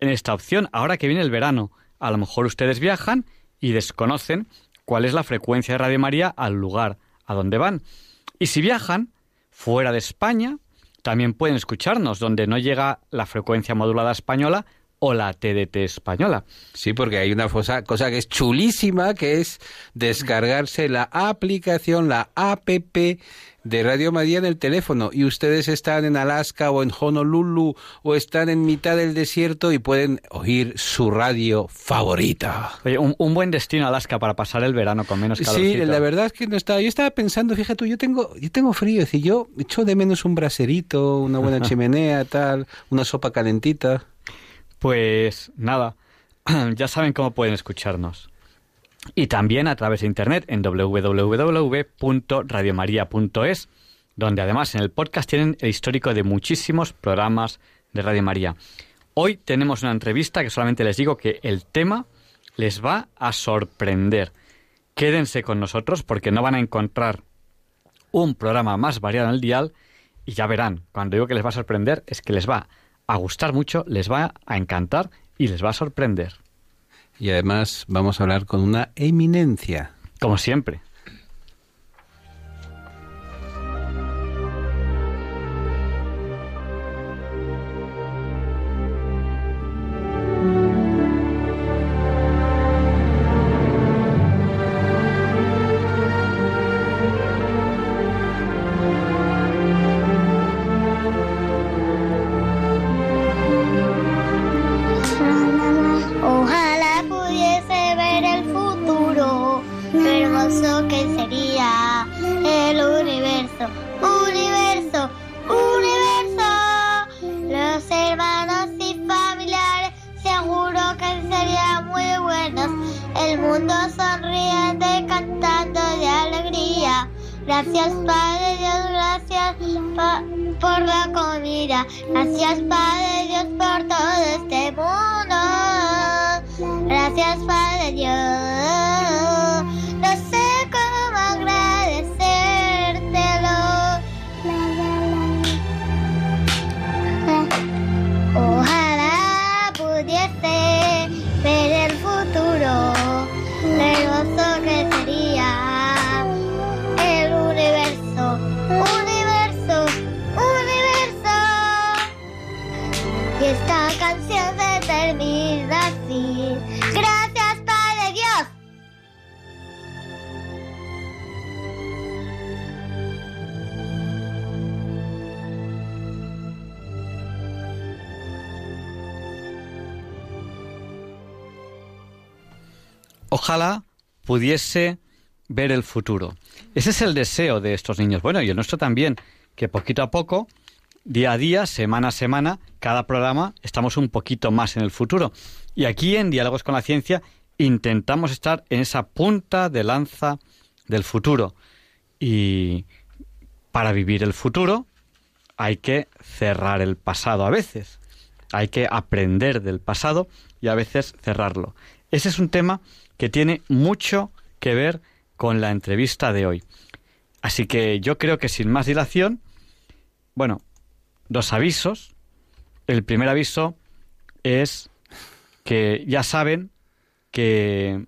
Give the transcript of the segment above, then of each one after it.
en esta opción ahora que viene el verano. A lo mejor ustedes viajan y desconocen cuál es la frecuencia de Radio María al lugar a donde van. Y si viajan fuera de España, también pueden escucharnos donde no llega la frecuencia modulada española o la TDT española. Sí, porque hay una cosa, cosa que es chulísima, que es descargarse la aplicación, la APP de Radio María en el teléfono y ustedes están en Alaska o en Honolulu o están en mitad del desierto y pueden oír su radio favorita. Oye, un, un buen destino Alaska para pasar el verano con menos calor. Sí, la verdad es que no estaba. Yo estaba pensando, fíjate, tú, yo tengo, yo tengo frío, es decir, yo echo de menos un braserito, una buena chimenea, tal, una sopa calentita. Pues nada, ya saben cómo pueden escucharnos. Y también a través de internet en www.radiomaria.es, donde además en el podcast tienen el histórico de muchísimos programas de Radio María. Hoy tenemos una entrevista que solamente les digo que el tema les va a sorprender. Quédense con nosotros porque no van a encontrar un programa más variado en el dial y ya verán, cuando digo que les va a sorprender es que les va a gustar mucho, les va a encantar y les va a sorprender. Y además vamos a hablar con una eminencia. Como siempre. Gracias Padre Dios. Ojalá pudiese ver el futuro. Ese es el deseo de estos niños. Bueno, y el nuestro también, que poquito a poco, día a día, semana a semana, cada programa, estamos un poquito más en el futuro. Y aquí en Diálogos con la Ciencia intentamos estar en esa punta de lanza del futuro. Y para vivir el futuro hay que cerrar el pasado a veces. Hay que aprender del pasado y a veces cerrarlo. Ese es un tema que tiene mucho que ver con la entrevista de hoy. Así que yo creo que sin más dilación, bueno, dos avisos. El primer aviso es que ya saben que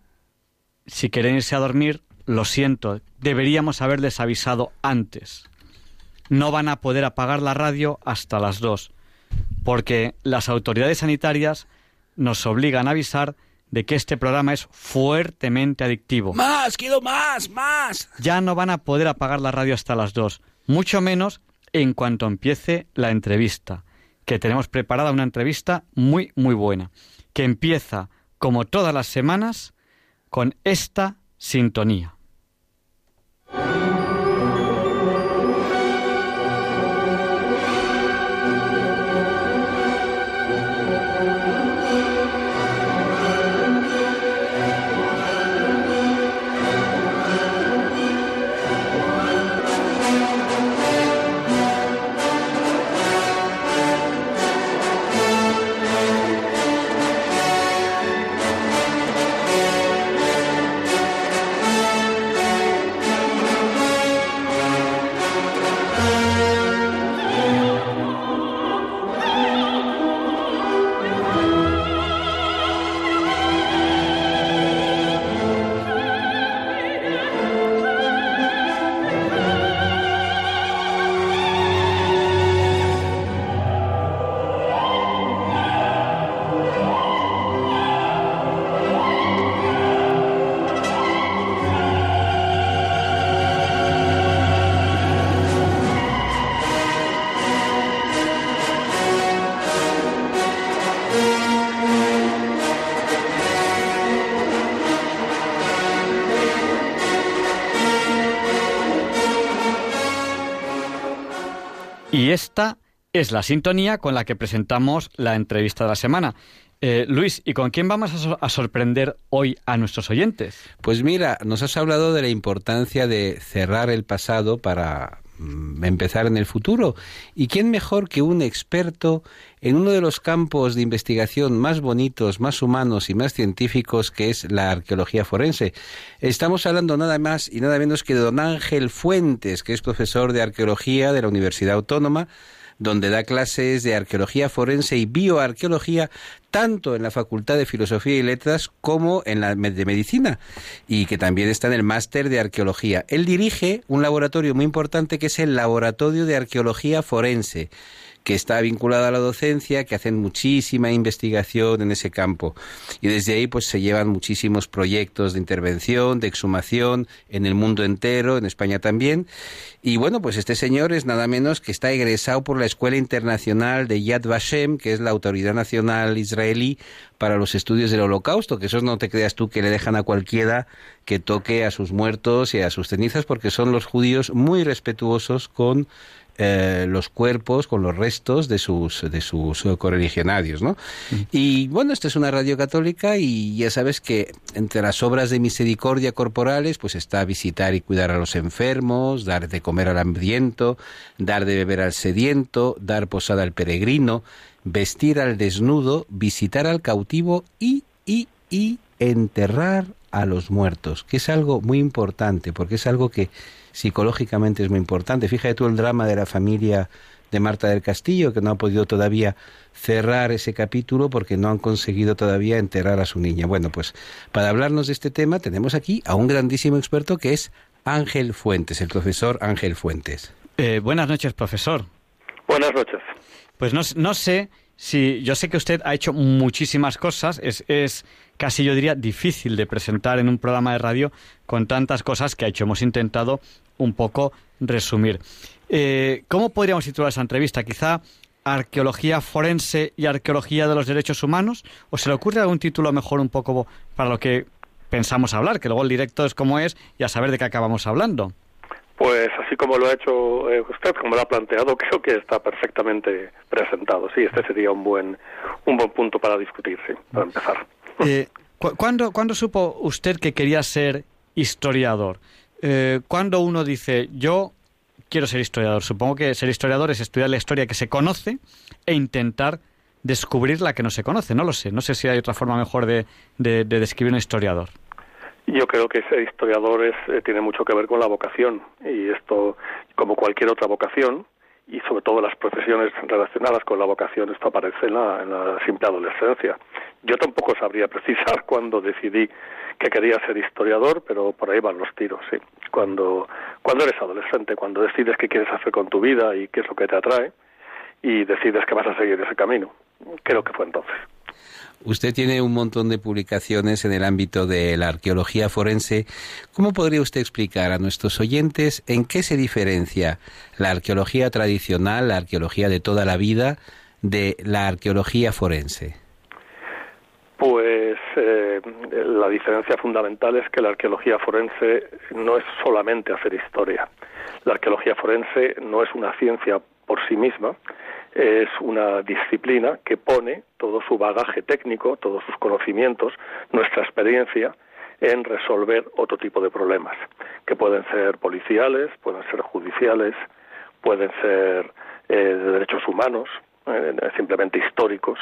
si quieren irse a dormir, lo siento, deberíamos haberles avisado antes. No van a poder apagar la radio hasta las dos. porque las autoridades sanitarias nos obligan a avisar de que este programa es fuertemente adictivo. Más, quiero más, más. Ya no van a poder apagar la radio hasta las dos, mucho menos en cuanto empiece la entrevista, que tenemos preparada una entrevista muy, muy buena, que empieza, como todas las semanas, con esta sintonía. Es la sintonía con la que presentamos la entrevista de la semana. Eh, Luis, ¿y con quién vamos a, so- a sorprender hoy a nuestros oyentes? Pues mira, nos has hablado de la importancia de cerrar el pasado para mm, empezar en el futuro. ¿Y quién mejor que un experto en uno de los campos de investigación más bonitos, más humanos y más científicos que es la arqueología forense? Estamos hablando nada más y nada menos que de don Ángel Fuentes, que es profesor de arqueología de la Universidad Autónoma donde da clases de arqueología forense y bioarqueología tanto en la Facultad de Filosofía y Letras como en la de Medicina y que también está en el máster de arqueología. Él dirige un laboratorio muy importante que es el Laboratorio de Arqueología Forense que está vinculado a la docencia, que hacen muchísima investigación en ese campo. Y desde ahí pues se llevan muchísimos proyectos de intervención, de exhumación en el mundo entero, en España también. Y bueno, pues este señor es nada menos que está egresado por la Escuela Internacional de Yad Vashem, que es la autoridad nacional israelí para los estudios del holocausto, que esos no te creas tú que le dejan a cualquiera que toque a sus muertos y a sus cenizas, porque son los judíos muy respetuosos con eh, los cuerpos, con los restos de sus, de sus correligionarios, ¿no? Y bueno, esta es una radio católica y ya sabes que entre las obras de misericordia corporales, pues está visitar y cuidar a los enfermos, dar de comer al hambriento, dar de beber al sediento, dar posada al peregrino, vestir al desnudo, visitar al cautivo y, y, y enterrar a los muertos, que es algo muy importante, porque es algo que psicológicamente es muy importante. Fíjate tú el drama de la familia de Marta del Castillo, que no ha podido todavía cerrar ese capítulo porque no han conseguido todavía enterrar a su niña. Bueno, pues para hablarnos de este tema tenemos aquí a un grandísimo experto que es Ángel Fuentes, el profesor Ángel Fuentes. Eh, buenas noches, profesor. Buenas noches. Pues no, no sé si yo sé que usted ha hecho muchísimas cosas, es, es casi yo diría difícil de presentar en un programa de radio con tantas cosas que ha hecho. Hemos intentado un poco resumir. Eh, ¿Cómo podríamos titular esa entrevista? Quizá arqueología forense y arqueología de los derechos humanos, o se le ocurre algún título mejor un poco para lo que pensamos hablar, que luego el directo es como es y a saber de qué acabamos hablando. Pues así como lo ha hecho eh, usted, como lo ha planteado, creo que está perfectamente presentado. Sí, este sería un buen un buen punto para discutir, sí, para empezar. Eh, cu ¿cuándo, ¿Cuándo supo usted que quería ser historiador? Eh, ¿Cuándo uno dice, yo quiero ser historiador? Supongo que ser historiador es estudiar la historia que se conoce e intentar descubrir la que no se conoce. No lo sé. No sé si hay otra forma mejor de, de describir un historiador. Yo creo que ser historiador es, eh, tiene mucho que ver con la vocación y esto, como cualquier otra vocación, y sobre todo las profesiones relacionadas con la vocación, esto aparece en la, en la simple adolescencia. Yo tampoco sabría precisar cuándo decidí que quería ser historiador, pero por ahí van los tiros, sí. Cuando, cuando eres adolescente, cuando decides qué quieres hacer con tu vida y qué es lo que te atrae, y decides que vas a seguir ese camino. Creo que fue entonces. Usted tiene un montón de publicaciones en el ámbito de la arqueología forense. ¿Cómo podría usted explicar a nuestros oyentes en qué se diferencia la arqueología tradicional, la arqueología de toda la vida, de la arqueología forense? Pues eh, la diferencia fundamental es que la arqueología forense no es solamente hacer historia. La arqueología forense no es una ciencia por sí misma, es una disciplina que pone todo su bagaje técnico, todos sus conocimientos, nuestra experiencia en resolver otro tipo de problemas, que pueden ser policiales, pueden ser judiciales, pueden ser eh, de derechos humanos, eh, simplemente históricos.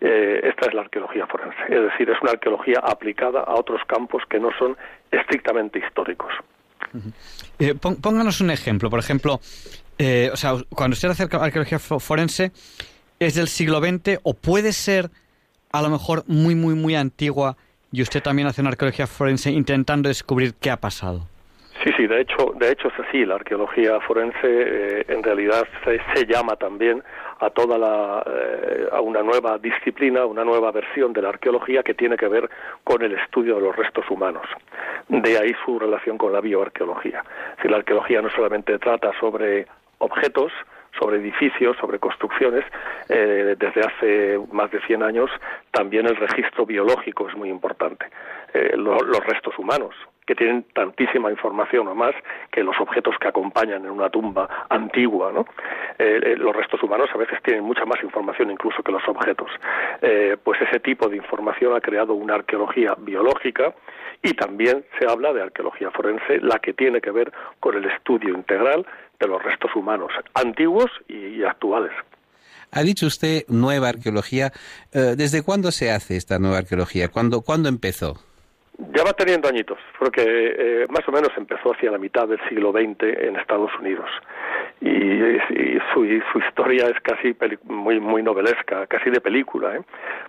Eh, esta es la arqueología forense, es decir, es una arqueología aplicada a otros campos que no son estrictamente históricos. Pónganos un ejemplo, por ejemplo, eh, cuando usted hace arqueología forense, ¿es del siglo XX o puede ser a lo mejor muy, muy, muy antigua y usted también hace una arqueología forense intentando descubrir qué ha pasado? Sí, sí, de hecho, de hecho es así. La arqueología forense eh, en realidad se, llama también a toda la, eh, a una nueva disciplina, una nueva versión de la arqueología que tiene que ver con el estudio de los restos humanos. De ahí su relación con la bioarqueología. Si la arqueología no solamente trata sobre objetos, sobre edificios, sobre construcciones. Eh, desde hace más de 100 años también el registro biológico es muy importante. Los restos humanos, que tienen tantísima información o más que los objetos que acompañan en una tumba antigua. ¿no? Eh, los restos humanos a veces tienen mucha más información incluso que los objetos. pues ese tipo de información ha creado una arqueología biológica y también se habla de arqueología forense, la que tiene que ver con el estudio integral de los restos humanos, antiguos y, actuales. Ha dicho usted nueva arqueología. Eh, ¿Desde cuándo se hace esta nueva arqueología? ¿Cuándo, ¿cuándo empezó? Ya va teniendo añitos, porque eh, más o menos empezó hacia la mitad del siglo XX en Estados Unidos. Y, su, historia es casi muy, muy novelesca, casi de película, ¿eh?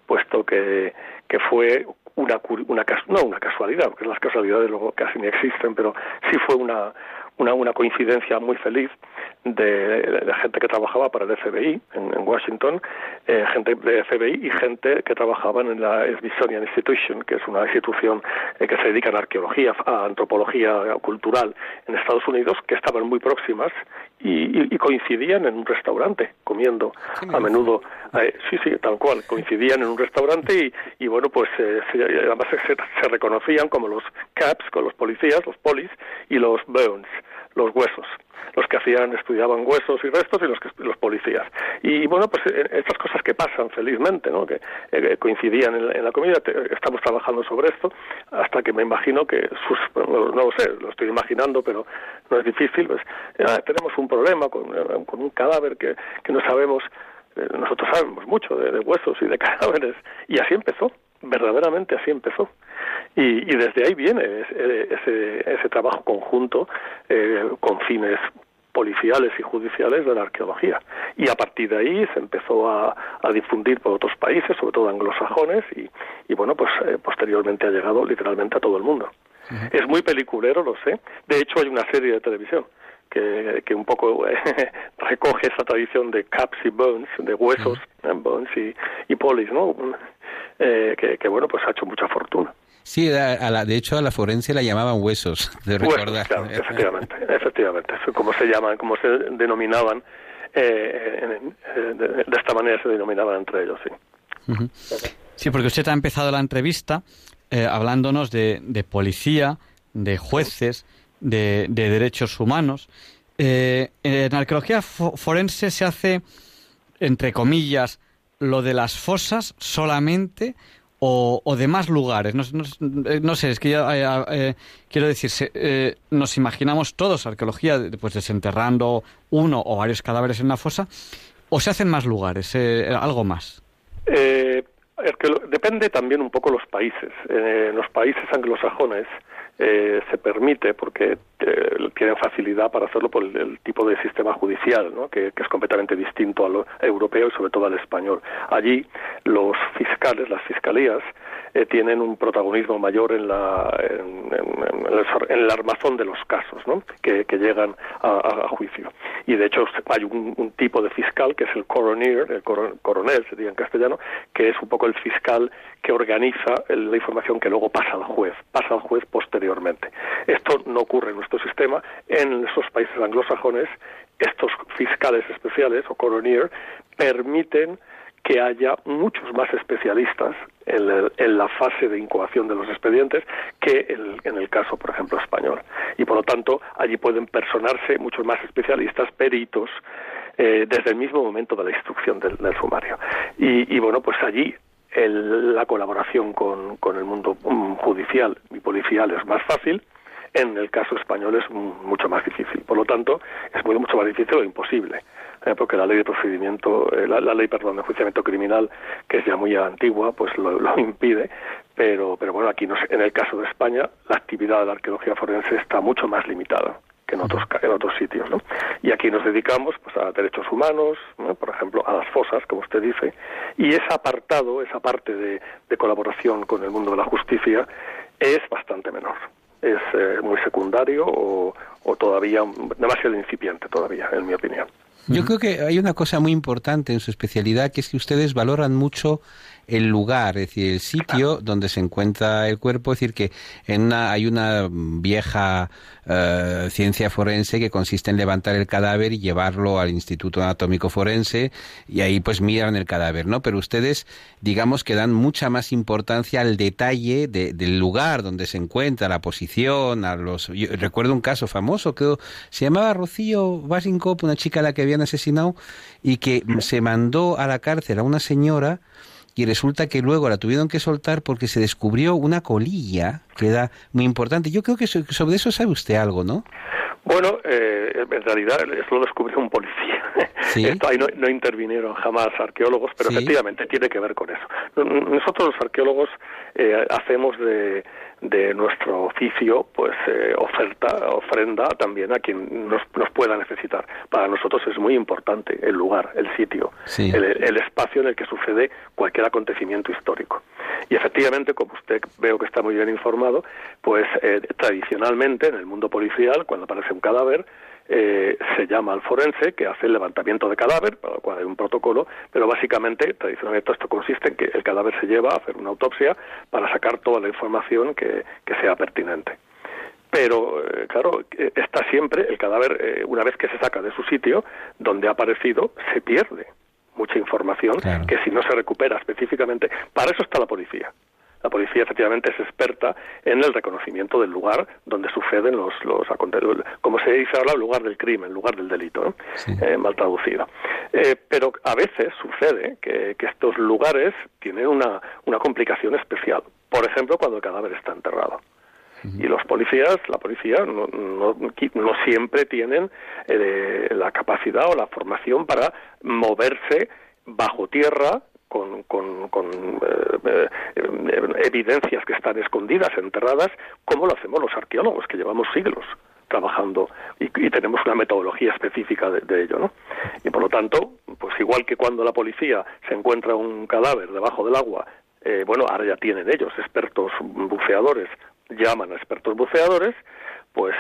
puesto que, que fue una, una, no una casualidad, porque las casualidades luego casi ni existen, pero sí fue una, una, una coincidencia muy feliz de, gente que trabajaba para el FBI en, Washington, eh, gente de FBI y gente que trabajaba en la Smithsonian Institution, que es una institución eh, que se dedica a arqueología, a antropología cultural en Estados Unidos, que estaban muy próximas y, coincidían en un restaurante comiendo a menudo. Eh, sí, sí, tal cual, coincidían en un restaurante y, bueno, pues además se, se, reconocían como los caps, con los policías, los polis y los bones los huesos. Los que hacían estudiaban huesos y restos y los que, los policías. Y bueno pues eh, estas cosas que pasan felizmente no que eh, coincidían en la, comida estamos trabajando sobre esto hasta que me imagino que sus no, lo sé lo estoy imaginando pero no es difícil pues ah, tenemos un problema con, eh, con un cadáver que, que no sabemos nosotros sabemos mucho de huesos y de cadáveres y así empezó verdaderamente así empezó. Y, desde ahí viene ese, ese, trabajo conjunto eh, con fines policiales y judiciales de la arqueología. Y a partir de ahí se empezó a, difundir por otros países, sobre todo anglosajones, y, y bueno, pues eh, posteriormente ha llegado literalmente a todo el mundo. Es muy peliculero, lo sé. De hecho, hay una serie de televisión que, que un poco recoge esa tradición de caps y bones, de huesos, bones y, y polis, ¿no? Eh, que, bueno, pues ha hecho mucha fortuna. Sí, a la, de hecho a la forense la llamaban huesos, de recordar. claro, efectivamente, efectivamente, como se llaman, como se denominaban, eh, de, esta manera se denominaban entre ellos, sí. Sí, porque usted ha empezado la entrevista eh, hablándonos de, de, policía, de jueces, de, de derechos humanos. en arqueología forense se hace, entre comillas, lo de las fosas solamente o, o de más lugares. No, no, sé, es que ya, eh, eh, quiero decir, eh, nos imaginamos todos arqueología pues desenterrando uno o varios cadáveres en una fosa, o se hacen más lugares, algo más. depende también un poco los países. En los países anglosajones eh, se permite porque eh, tienen facilidad para hacerlo por el, tipo de sistema judicial, ¿no? que, es completamente distinto al europeo y sobre todo al español. Allí los fiscales, las fiscalías, eh, tienen un protagonismo mayor en, la, en, el, armazón de los casos ¿no? que, llegan a, juicio. Y de hecho hay un, tipo de fiscal que es el coroner, el coronel sería en castellano, que es un poco el fiscal que organiza la información que luego pasa al juez, pasa al juez posteriormente. Esto no ocurre en nuestro sistema. En esos países anglosajones, estos fiscales especiales o coroner permiten que haya muchos más especialistas en, la fase de incubación de los expedientes que en, el caso, por ejemplo, español. Y por lo tanto, allí pueden personarse muchos más especialistas, peritos, eh, desde el mismo momento de la instrucción del, sumario. Y, bueno, pues allí la colaboración con, con el mundo mm, judicial y policial es más fácil en el caso español es mucho más difícil. Por lo tanto, es muy, mucho más difícil o imposible. Eh, porque la ley de procedimiento, eh, la, ley, perdón, de enjuiciamiento criminal, que es ya muy antigua, pues lo, impide. Pero, pero bueno, aquí en el caso de España, la actividad de la arqueología forense está mucho más limitada que en otros, en otros sitios. ¿no? Y aquí nos dedicamos pues, a derechos humanos, por ejemplo, a las fosas, como usted dice, y ese apartado, esa parte de, de colaboración con el mundo de la justicia es bastante menor es eh, muy secundario o, o todavía demasiado incipiente todavía, en mi opinión. Yo creo que hay una cosa muy importante en su especialidad, que es que ustedes valoran mucho el lugar, es decir, el sitio donde se encuentra el cuerpo, es decir, que en una, hay una vieja eh, ciencia forense que consiste en levantar el cadáver y llevarlo al Instituto Anatómico Forense y ahí pues miran el cadáver, ¿no? Pero ustedes, digamos que dan mucha más importancia al detalle del lugar donde se encuentra, la posición, a los... recuerdo un caso famoso que se llamaba Rocío Washington, una chica a la que habían asesinado y que se mandó a la cárcel a una señora y resulta que luego la tuvieron que soltar porque se descubrió una colilla que era muy importante. Yo creo que sobre eso sabe usted algo, ¿no? Bueno, eh, en realidad eso lo descubrió un policía. Esto ahí no, intervinieron jamás arqueólogos, pero efectivamente tiene que ver con eso. Nosotros los arqueólogos eh, hacemos de, de nuestro oficio, pues eh, oferta, ofrenda también a quien nos, nos, pueda necesitar. Para nosotros es muy importante el lugar, el sitio, el, espacio en el que sucede cualquier acontecimiento histórico. Y efectivamente, como usted veo que está muy bien informado, pues eh, tradicionalmente en el mundo policial, cuando aparece un cadáver, eh, se llama al forense que hace el levantamiento de cadáver, para lo cual hay un protocolo, pero básicamente, tradicionalmente esto consiste en que el cadáver se lleva a hacer una autopsia para sacar toda la información que, sea pertinente. Pero, eh, claro, eh, está siempre el cadáver, una vez que se saca de su sitio, donde ha aparecido, se pierde mucha información que si no se recupera específicamente, para eso está la policía. La policía efectivamente es experta en el reconocimiento del lugar donde suceden los, los como se dice ahora, el lugar del crimen, el lugar del delito, eh, mal traducido. Eh, pero a veces sucede que, estos lugares tienen una, una complicación especial. Por ejemplo, cuando el cadáver está enterrado. Y los policías, la policía, no, no, no siempre tienen eh, la capacidad o la formación para moverse bajo tierra con, con, eh, eh, evidencias que están escondidas, enterradas, como lo hacemos los arqueólogos, que llevamos siglos trabajando y, tenemos una metodología específica de, ello, ¿no? Y por lo tanto, pues igual que cuando la policía se encuentra un cadáver debajo del agua, eh, bueno, ahora ya tienen ellos expertos buceadores, llaman a expertos buceadores, pues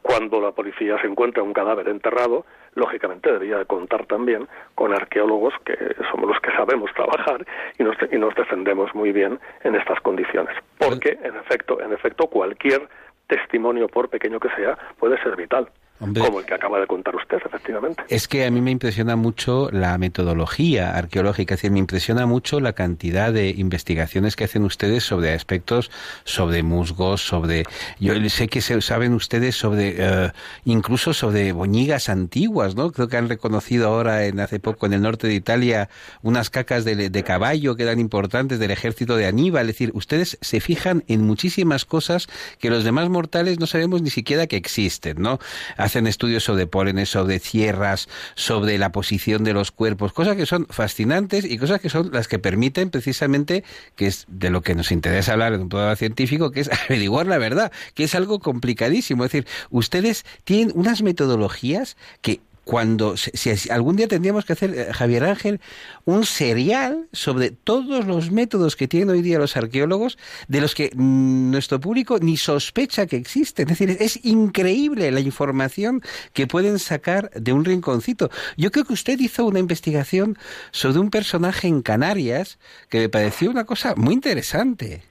cuando la policía se encuentra un cadáver enterrado, lógicamente debería contar también con arqueólogos que somos los que sabemos trabajar y nos, y nos defendemos muy bien en estas condiciones. Porque, en efecto, en efecto, cualquier testimonio, por pequeño que sea, puede ser vital como el que acaba de contar usted, efectivamente. Es que a mí me impresiona mucho la metodología arqueológica, es decir, me impresiona mucho la cantidad de investigaciones que hacen ustedes sobre aspectos, sobre musgos, sobre... Yo sé que saben ustedes sobre, eh, incluso sobre boñigas antiguas, ¿no? Creo que han reconocido ahora, en hace poco, en el norte de Italia, unas cacas de, de caballo que eran importantes del ejército de Aníbal. Es decir, ustedes se fijan en muchísimas cosas que los demás mortales no sabemos ni siquiera que existen, ¿no? Hacen estudios sobre pólenes, sobre tierras, sobre la posición de los cuerpos, cosas que son fascinantes y cosas que son las que permiten precisamente, que es de lo que nos interesa hablar en un programa científico, que es averiguar la verdad, que es algo complicadísimo. Es decir, ustedes tienen unas metodologías que cuando si, algún día tendríamos que hacer, eh, Javier Ángel, un serial sobre todos los métodos que tienen hoy día los arqueólogos, de los que mm, nuestro público ni sospecha que existen. Es decir, es increíble la información que pueden sacar de un rinconcito. Yo creo que usted hizo una investigación sobre un personaje en Canarias que me pareció una cosa muy interesante.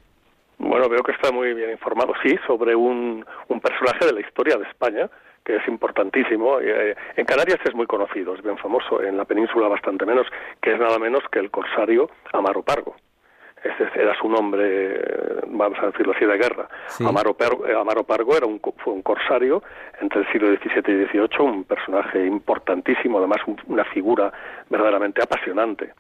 Bueno, veo que está muy bien informado, sí, sobre un, un personaje de la historia de España que es importantísimo. Eh, en Canarias es muy conocido, es bien famoso, en la península bastante menos, que es nada menos que el corsario Amaro Pargo. Ese era su nombre, vamos a decirlo así, de guerra. Amaro, Pargo, eh, Amaro, Pargo, era un, fue un corsario entre el siglo XVII y XVIII, un personaje importantísimo, además una figura verdaderamente apasionante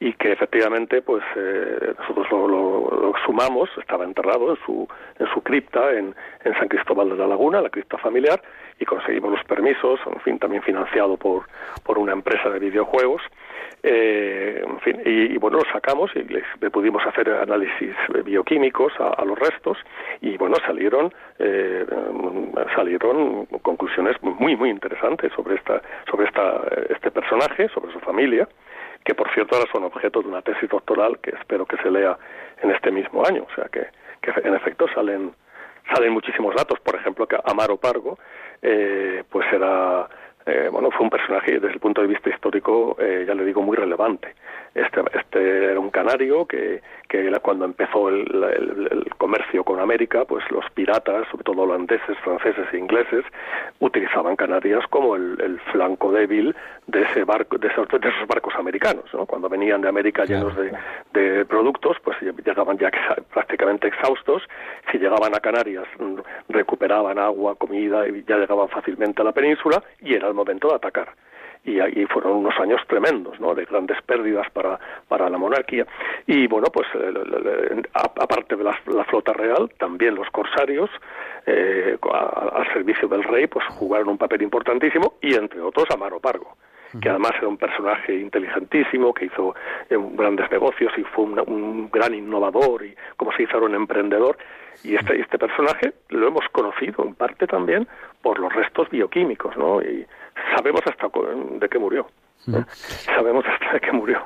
y que efectivamente pues eh, nosotros lo, sumamos estaba enterrado en su en su cripta en, en San Cristóbal de la Laguna la cripta familiar y conseguimos los permisos en fin también financiado por por una empresa de videojuegos eh, en fin, y, bueno, lo sacamos y le pudimos hacer análisis bioquímicos a, los restos y bueno, salieron eh, salieron conclusiones muy muy interesantes sobre esta sobre esta este personaje, sobre su familia que por cierto ahora son objeto de una tesis doctoral que espero que se lea en este mismo año. O sea que, que en efecto salen salen muchísimos datos. Por ejemplo, que Amaro Pargo, eh, pues era eh, bueno, fue un personaje desde el punto de vista histórico, eh, ya le digo, muy relevante. Este, este era un canario que, que cuando empezó el, comercio con América, pues los piratas, sobre todo holandeses, franceses e ingleses, utilizaban Canarias como el, flanco débil de ese barco, de esos, barcos americanos. ¿no? Cuando venían de América llenos de, de, productos, pues llegaban ya prácticamente exhaustos. Si llegaban a Canarias, recuperaban agua, comida y ya llegaban fácilmente a la península y era el momento de atacar y ahí fueron unos años tremendos, ¿no? De grandes pérdidas para, para la monarquía. Y bueno, pues eh, aparte de la, flota real, también los corsarios, eh, al servicio del rey, pues jugaron un papel importantísimo y entre otros Amaro Pargo que además era un personaje inteligentísimo, que hizo eh, grandes negocios y fue un, gran innovador y como se hizo un emprendedor. Y este, este personaje lo hemos conocido en parte también por los restos bioquímicos, ¿no? Y sabemos hasta de qué murió. Sabemos hasta de qué murió.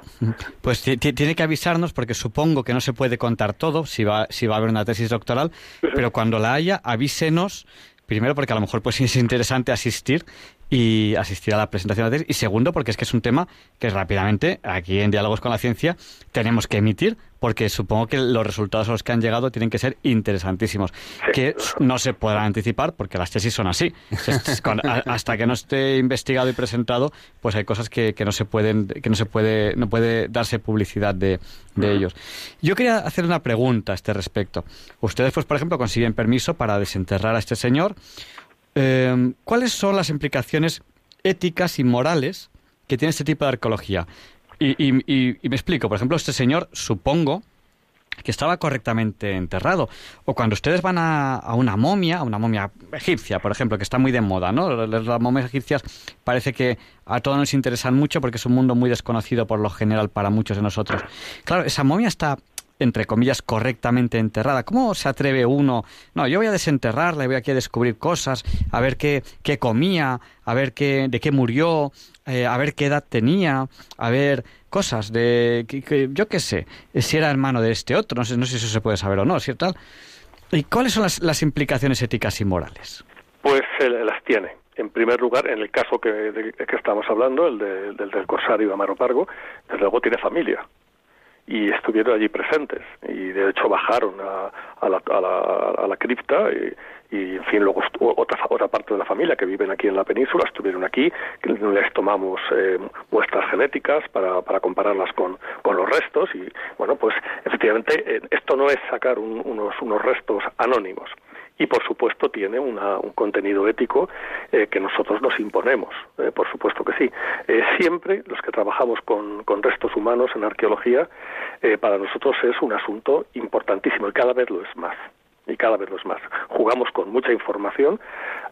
Pues tiene que avisarnos porque supongo que no se puede contar todo si va, si va a haber una tesis doctoral, pero cuando la haya, avísenos Primero porque a lo mejor pues es interesante asistir y asistir a la presentación de la tesis. Y segundo porque es que es un tema que rápidamente aquí en Diálogos con la Ciencia tenemos que emitir porque supongo que los resultados a los que han llegado tienen que ser interesantísimos, que no se podrán anticipar porque las tesis son así. hasta que no esté investigado y presentado, pues hay cosas que, que no se pueden, que no se puede, no puede darse publicidad de, de ellos. Yo quería hacer una pregunta a este respecto. Ustedes, pues, por ejemplo, consiguen permiso para desenterrar a este señor. Eh, ¿Cuáles son las implicaciones éticas y morales que tiene este tipo de arqueología? Y, me explico, por ejemplo, este señor, supongo que estaba correctamente enterrado. O cuando ustedes van a, una momia, a una momia egipcia, por ejemplo, que está muy de moda, ¿no? Las momias egipcias parece que a todos nos interesan mucho porque es un mundo muy desconocido por lo general para muchos de nosotros. Claro, esa momia está entre comillas, correctamente enterrada. ¿Cómo se atreve uno? No, yo voy a desenterrarla y voy aquí a descubrir cosas, a ver qué, qué comía, a ver qué, de qué murió, eh, a ver qué edad tenía, a ver cosas de, que, yo qué sé, si era hermano de este otro, no sé, no sé si eso se puede saber o no, ¿cierto? ¿Y cuáles son las, las implicaciones éticas y morales? Pues eh, las tiene. En primer lugar, en el caso que, que estamos hablando, el del, del corsario Amaro Pargo, desde luego tiene familia y estuvieron allí presentes. Y de hecho bajaron a, a, la, a, la, a la, cripta y, y, en fin luego otra otra parte de la familia que viven aquí en la península estuvieron aquí les tomamos eh, muestras genéticas para, para compararlas con, con los restos y bueno pues efectivamente eh, esto no es sacar unos unos restos anónimos y por supuesto tiene un contenido ético eh, que nosotros nos imponemos, eh, por supuesto que sí. Eh, siempre los que trabajamos con, restos humanos en arqueología, para nosotros es un asunto importantísimo y cada vez lo es más. Y cada vez lo es más. Jugamos con mucha información,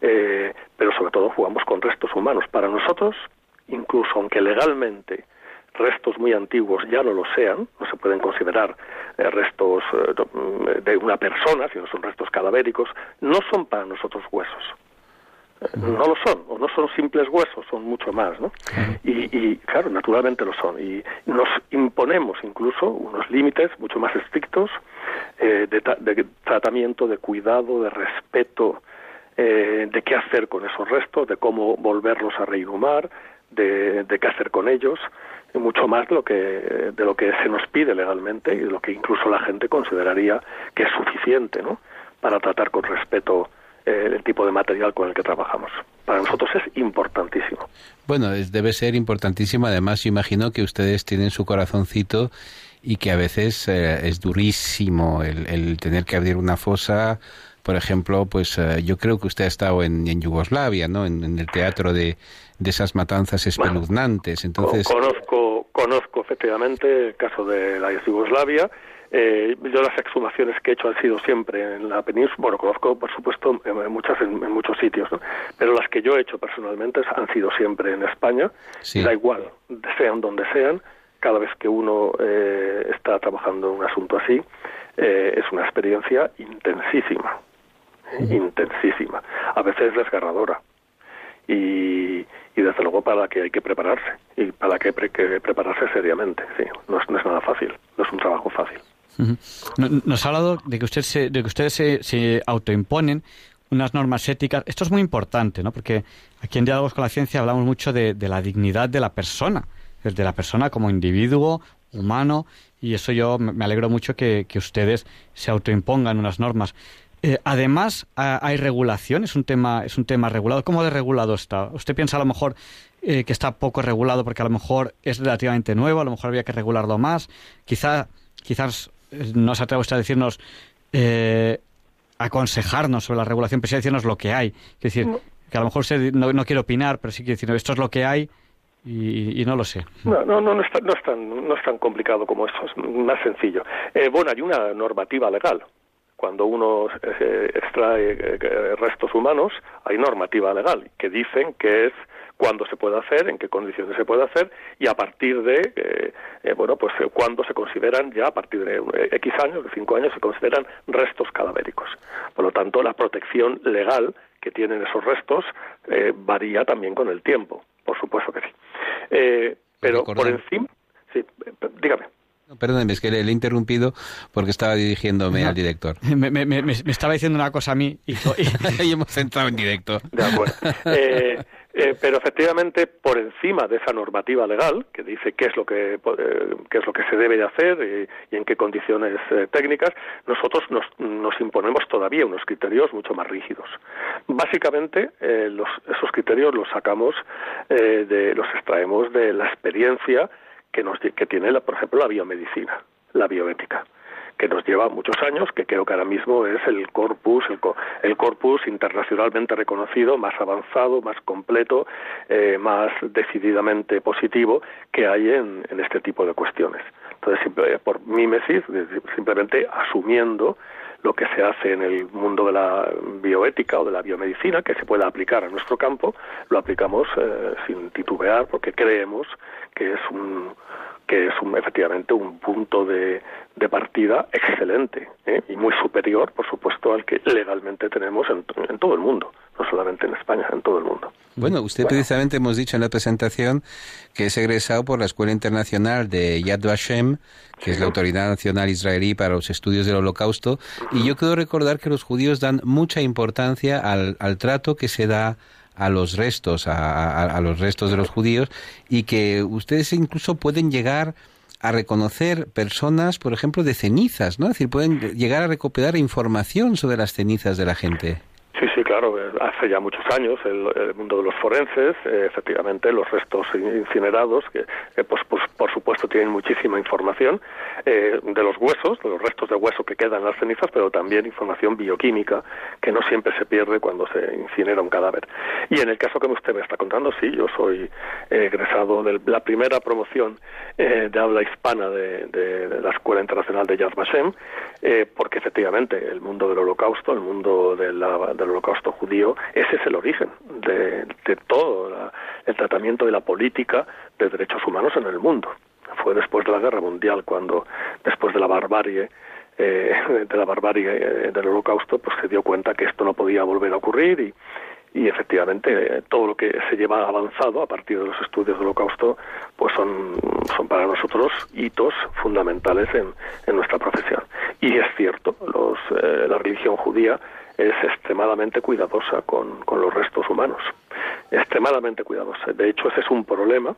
pero sobre todo jugamos con restos humanos. Para nosotros, incluso aunque legalmente restos muy antiguos ya no lo sean, no se pueden considerar eh, restos eh, de una persona, sino son restos cadavéricos, no son para nosotros huesos. no lo son, o no son simples huesos, son mucho más, ¿no? Y, claro, naturalmente lo son. Y nos imponemos incluso unos límites mucho más estrictos eh, de, tratamiento, de cuidado, de respeto, eh, de qué hacer con esos restos, de cómo volverlos a reinhumar, de, de qué hacer con ellos, mucho más de lo que de lo que se nos pide legalmente y de lo que incluso la gente consideraría que es suficiente, ¿no? Para tratar con respeto eh, el tipo de material con el que trabajamos. Para nosotros es importantísimo. Bueno, debe ser importantísimo. Además, imagino que ustedes tienen su corazoncito y que a veces eh, es durísimo el, tener que abrir una fosa. Por ejemplo, pues eh, yo creo que usted ha estado en, Yugoslavia, ¿no? En, el teatro de, de, esas matanzas espeluznantes. Entonces, conozco, conozco efectivamente el caso de la Yugoslavia. Eh, yo las exhumaciones que he hecho han sido siempre en la península, bueno, conozco por supuesto en, muchas, en, muchos sitios, pero las que yo he hecho personalmente han sido siempre en España, da igual, sean donde sean, cada vez que uno eh, está trabajando en un asunto así, eh, es una experiencia intensísima, intensísima, a veces desgarradora. Y, y desde luego para la que hay que prepararse y para la que hay que prepararse seriamente, sí, no es nada fácil, no es un trabajo fácil. Nos ha hablado de que, usted se, de que ustedes se, autoimponen unas normas éticas. Esto es muy importante, ¿no? Porque aquí en Diálogos con la Ciencia hablamos mucho de, la dignidad de la persona, de la persona como individuo humano, y eso yo me alegro mucho que, ustedes se autoimpongan unas normas. Eh, además, hay regulación, es un tema, es un tema regulado. ¿Cómo de regulado está? ¿Usted piensa a lo mejor eh, que está poco regulado porque a lo mejor es relativamente nuevo, a lo mejor había que regularlo más? Quizá, quizás no se atreve usted a decirnos, eh, aconsejarnos sobre la regulación, pero sí a decirnos lo que hay. Es decir, que a lo mejor usted no, no quiere opinar, pero sí quiere decir, esto es lo que hay y, no lo sé. No, no, no, es, no, es tan, no es tan complicado como eso, es más sencillo. Eh, bueno, hay una normativa legal. Cuando uno eh, extrae restos humanos, hay normativa legal que dicen que es cuándo se puede hacer, en qué condiciones se puede hacer y a partir de, eh, eh, bueno, pues eh, cuándo se consideran ya, a partir de X años, de cinco años, se consideran restos cadavéricos. Por lo tanto, la protección legal que tienen esos restos varía también con el tiempo, por supuesto que sí. pero por encima, sí, dígame. Perdóneme, es que le, he interrumpido porque estaba dirigiéndome al director. Me, me, me, estaba diciendo una cosa a mí y, y, hemos entrado en directo. De acuerdo. Eh, eh, pero efectivamente, por encima de esa normativa legal que dice qué es lo que, eh, qué es lo que se debe de hacer y, en qué condiciones eh, técnicas, nosotros nos, nos, imponemos todavía unos criterios mucho más rígidos. Básicamente, los, esos criterios los sacamos, de, los extraemos de la experiencia que, nos, que tiene, por ejemplo, la biomedicina, la bioética que nos lleva muchos años, que creo que ahora mismo es el corpus, el, corpus internacionalmente reconocido, más avanzado, más completo, eh, más decididamente positivo que hay en, este tipo de cuestiones. Entonces, por mímesis, simplemente asumiendo lo que se hace en el mundo de la bioética o de la biomedicina, que se pueda aplicar a nuestro campo, lo aplicamos eh, sin titubear porque creemos que es un, que es un, efectivamente un punto de, de partida excelente ¿eh? y muy superior, por supuesto, al que legalmente tenemos en, en, todo el mundo, no solamente en España, en todo el mundo. Bueno, usted precisamente hemos dicho en la presentación que es egresado por la Escuela Internacional de Yad Vashem, que es la Autoridad Nacional Israelí para los Estudios del Holocausto, y yo quiero recordar que los judíos dan mucha importancia al, al trato que se da a los restos, a, los restos de los judíos, y que ustedes incluso pueden llegar a reconocer personas, por ejemplo, de cenizas, ¿no? Es decir, pueden llegar a recopilar información sobre las cenizas de la gente. Claro. Eh, hace ya muchos años el, mundo de los forenses, eh, efectivamente, los restos incinerados, que eh, pues, pues, por supuesto tienen muchísima información de los huesos, de los restos de hueso que quedan en las cenizas, pero también información bioquímica que no siempre se pierde cuando se incinera un cadáver. Y en el caso que usted me está contando, sí, yo soy egresado de la primera promoción de habla hispana de, la Escuela Internacional de Yad Vashem, porque efectivamente el mundo del Holocausto, el mundo del holocausto judío, ese es el origen de, todo el tratamiento de la política de derechos humanos en el mundo. Fue después de la Guerra Mundial cuando, después de la barbarie, eh, de la barbarie eh, del holocausto, pues se dio cuenta que esto no podía volver a ocurrir y, efectivamente todo lo que se lleva avanzado a partir de los estudios del holocausto pues son, son para nosotros hitos fundamentales en, en nuestra profesión y es cierto los, eh, la religión judía es extremadamente cuidadosa con, con los restos humanos. Extremadamente cuidadosa. De hecho ese es un problema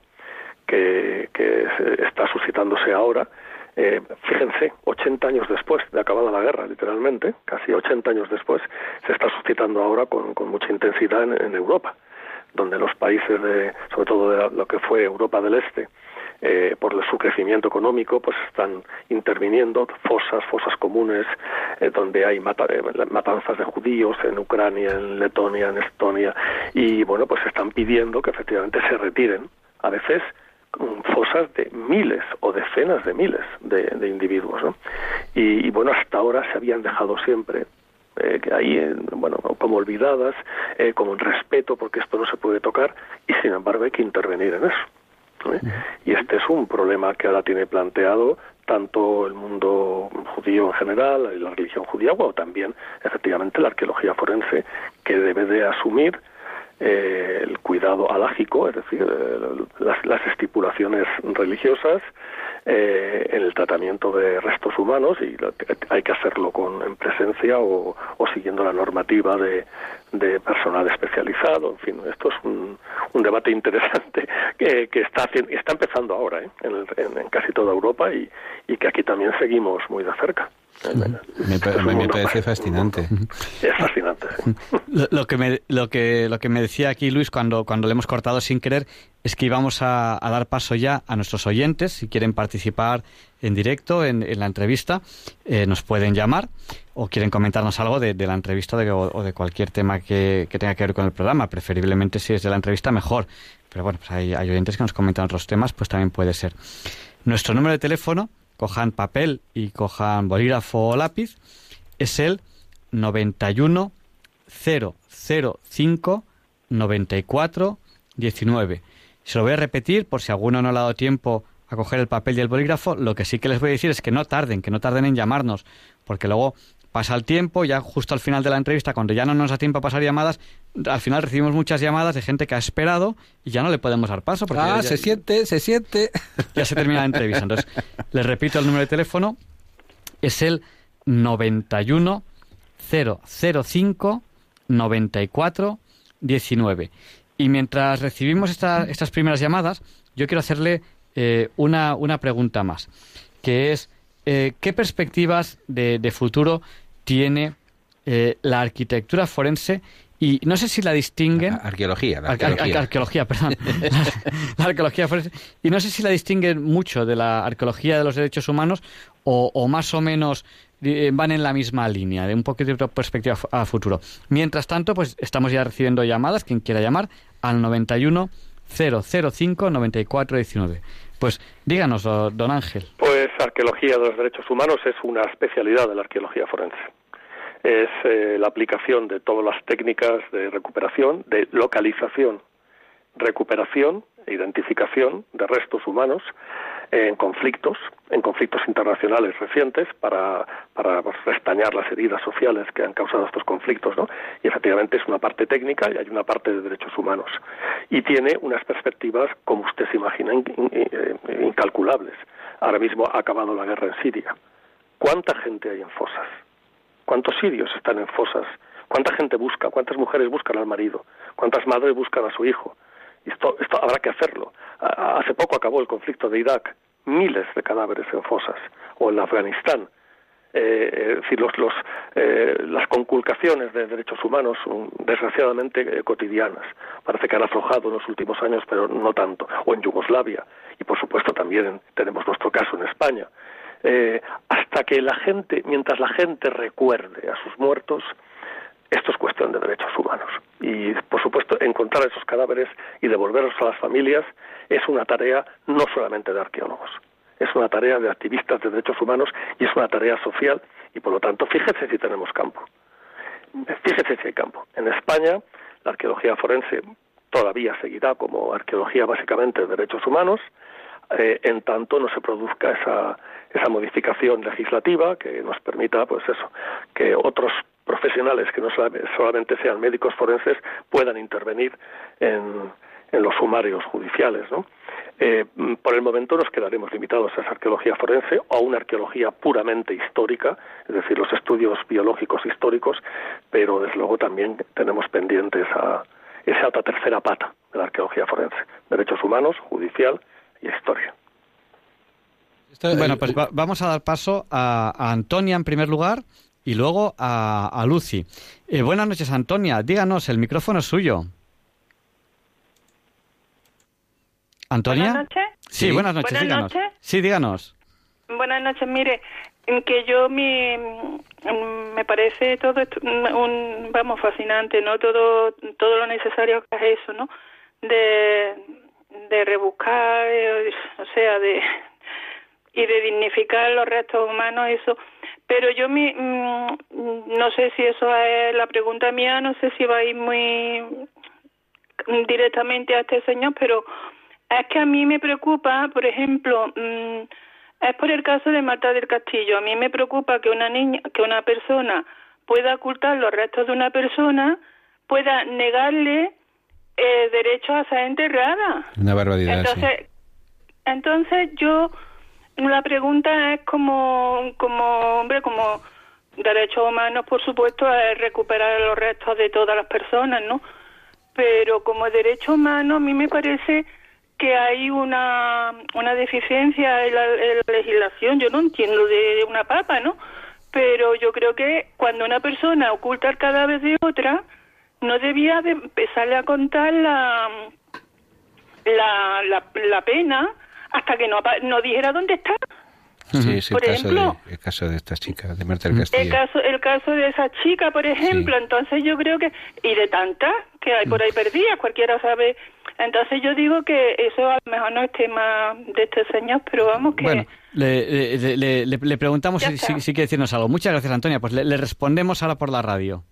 que, que está suscitándose ahora. Eh, fíjense, 80 años después de acabada la guerra, literalmente, casi 80 años después, se está suscitando ahora con, mucha intensidad en, Europa, donde los países, de, sobre todo de lo que fue Europa del Este, eh, por su crecimiento económico, pues están interviniendo fosas, fosas comunes, eh, donde hay matanzas de judíos en Ucrania, en Letonia, en Estonia, y bueno, pues están pidiendo que efectivamente se retiren, a veces fosas de miles o decenas de miles de, individuos. ¿no? Y, bueno, hasta ahora se habían dejado siempre eh, que ahí, eh, bueno, como olvidadas, eh, como en respeto, porque esto no se puede tocar, y sin embargo hay que intervenir en eso. Y este es un problema que ahora tiene planteado tanto el mundo judío en general, la religión judía, o también, efectivamente, la arqueología forense, que debe de asumir eh, el cuidado alágico, es decir, eh, las, estipulaciones religiosas eh, en el tratamiento de restos humanos y hay que hacerlo con en presencia o, siguiendo la normativa de, personal especializado. En fin, esto es un, debate interesante que, está, está empezando ahora en, casi toda Europa y que aquí también seguimos muy de cerca. Me, me, parece fascinante. Es fascinante. Lo, que me, lo, que, lo que me decía aquí Luis cuando, cuando le hemos cortado sin querer es que íbamos a, dar paso ya a nuestros oyentes. Si quieren participar en directo en, la entrevista, eh, nos pueden llamar o quieren comentarnos algo de, la entrevista o de cualquier tema que, tenga que ver con el programa. Preferiblemente si es de la entrevista, mejor. Pero bueno, pues hay, hay oyentes que nos comentan otros temas, pues también puede ser. Nuestro número de teléfono cojan papel y cojan bolígrafo o lápiz, es el 91 005 94 19. Se lo voy a repetir por si alguno no le ha dado tiempo a coger el papel y el bolígrafo. Lo que sí que les voy a decir es que no tarden, que no tarden en llamarnos, porque luego pasa el tiempo, ya justo al final de la entrevista, cuando ya no nos da tiempo a pasar llamadas, al final recibimos muchas llamadas de gente que ha esperado y ya no le podemos dar paso. Porque ah, se siente, se siente. Ya se termina la entrevista. Entonces, les repito el número de teléfono, es el 91 005 94 19. Y mientras recibimos estas primeras llamadas, yo quiero hacerle eh, una, una pregunta más, que es eh, ¿qué perspectivas de, futuro tiene eh, la arquitectura forense y no sé si la distinguen. arqueología, la arqueología. perdón. la, arqueología forense. Y no sé si la distinguen mucho de la arqueología de los derechos humanos o, más o menos eh, van en la misma línea, de un poquito de perspectiva a futuro. Mientras tanto, pues estamos ya recibiendo llamadas, quien quiera llamar, al 91 005 94 19. Pues díganos, don Ángel. Pues arqueología de los derechos humanos es una especialidad de la arqueología forense. Es eh, la aplicación de todas las técnicas de recuperación, de localización, recuperación e identificación de restos humanos en conflictos, en conflictos internacionales recientes para, para restañar las heridas sociales que han causado estos conflictos, ¿no? Y efectivamente es una parte técnica y hay una parte de derechos humanos. Y tiene unas perspectivas, como usted se imagina, eh, incalculables. Ahora mismo ha acabado la guerra en Siria. ¿Cuánta gente hay en fosas? ¿Cuántos sirios están en fosas? ¿Cuánta gente busca? ¿Cuántas mujeres buscan al marido? ¿Cuántas madres buscan a su hijo? Esto, esto habrá que hacerlo. Hace poco acabó el conflicto de Irak, miles de cadáveres en fosas, o en Afganistán. Eh, es decir, los, los, eh, las conculcaciones de derechos humanos son desgraciadamente eh, cotidianas. Parece que han aflojado en los últimos años, pero no tanto. O en Yugoslavia. Y por supuesto también tenemos nuestro caso en España. hasta que la gente, mientras la gente recuerde a sus muertos, esto es cuestión de derechos humanos. Y, por supuesto, encontrar esos cadáveres y devolverlos a las familias es una tarea no solamente de arqueólogos, es una tarea de activistas de derechos humanos y es una tarea social y, por lo tanto, fíjese si tenemos campo. Fíjese si hay campo. En España, la arqueología forense todavía seguirá como arqueología básicamente de derechos humanos, eh, en tanto no se produzca esa, esa modificación legislativa que nos permita, pues eso, que otros profesionales que no solamente sean médicos forenses puedan intervenir en, en los sumarios judiciales. ¿no? Eh, por el momento nos quedaremos limitados a esa arqueología forense o a una arqueología puramente histórica, es decir, los estudios biológicos históricos, pero desde luego también tenemos pendientes a esa otra tercera pata de la arqueología forense, derechos humanos, judicial y historia. Bueno, pues vamos a dar paso a, Antonia en primer lugar y luego a, Lucy. Eh, buenas noches, Antonia. Díganos, el micrófono es suyo. ¿Antonia? Buenas noches. Sí, buenas noches, díganos. Sí, díganos. Buenas noches, mire, que yo mi, me parece todo esto un, vamos, fascinante, ¿no? Todo, todo lo necesario que es eso, ¿no? De, de rebuscar, eh, o sea, de y de dignificar los restos humanos, eso. Pero yo mi, mm, no sé si eso es la pregunta mía, no sé si va a ir muy directamente a este señor, pero es que a mí me preocupa, por ejemplo, mm, es por el caso de Marta del Castillo. A mí me preocupa que una niña, que una persona pueda ocultar los restos de una persona, pueda negarle eh, derecho a ser enterrada. Una barbaridad. Entonces, entonces yo la pregunta es como, como hombre, como derechos humanos, por supuesto, es recuperar los restos de todas las personas, ¿no? Pero como derecho humano, a mí me parece que hay una, una deficiencia en la, legislación. Yo no entiendo de, una papa, ¿no? Pero yo creo que cuando una persona oculta el cadáver de otra, no debía de empezarle a contar la, la, la, pena hasta que no, no dijera dónde está. Sí, por el, caso ejemplo, de, el caso de esta chica, de Marta del Castillo. El caso, el caso de esa chica, por ejemplo, entonces yo creo que, y de tantas que hay por ahí perdidas, cualquiera sabe entonces yo digo que eso a lo mejor no es tema de este señor, pero vamos que... Bueno, le, le, preguntamos si, si, quiere decirnos algo. Muchas gracias, Antonia. Pues le, respondemos ahora por la radio.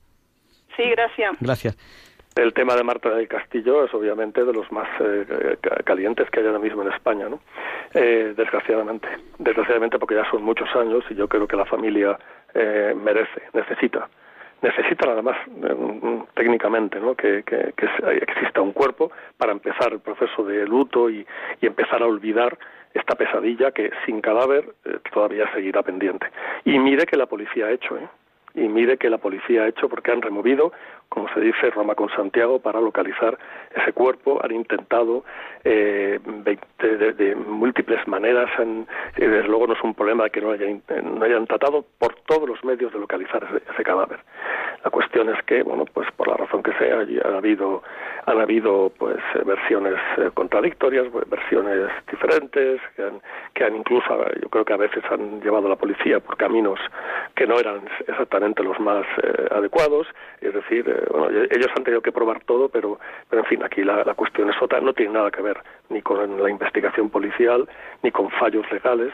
Sí, gracias. Gracias. El tema de Marta del Castillo es obviamente de los más eh, calientes que hay ahora mismo en España, ¿no? Eh, desgraciadamente. Desgraciadamente porque ya son muchos años y yo creo que la familia eh, merece, necesita necesita nada más mm, técnicamente ¿no? que, que, exista un cuerpo para empezar el proceso de luto y, y empezar a olvidar esta pesadilla que sin cadáver eh, todavía seguirá pendiente. Y mire que la policía ha hecho, ¿eh? Y mire que la policía ha hecho porque han removido, como se dice, Roma con Santiago para localizar ese cuerpo, han intentado eh, de, múltiples maneras, y desde luego no es un problema que no hayan, no hayan tratado por todos los medios de localizar ese, cadáver. La cuestión es que, bueno, pues por la razón que sea, han habido, han habido pues versiones eh, contradictorias, versiones diferentes, que han, que han incluso, yo creo que a veces han llevado a la policía por caminos que no eran exactamente los más eh, adecuados, es decir, eh, bueno, ellos han tenido que probar todo, pero, pero en fin, aquí la, la cuestión es otra, no tiene nada que ver ni con la investigación policial, ni con fallos legales,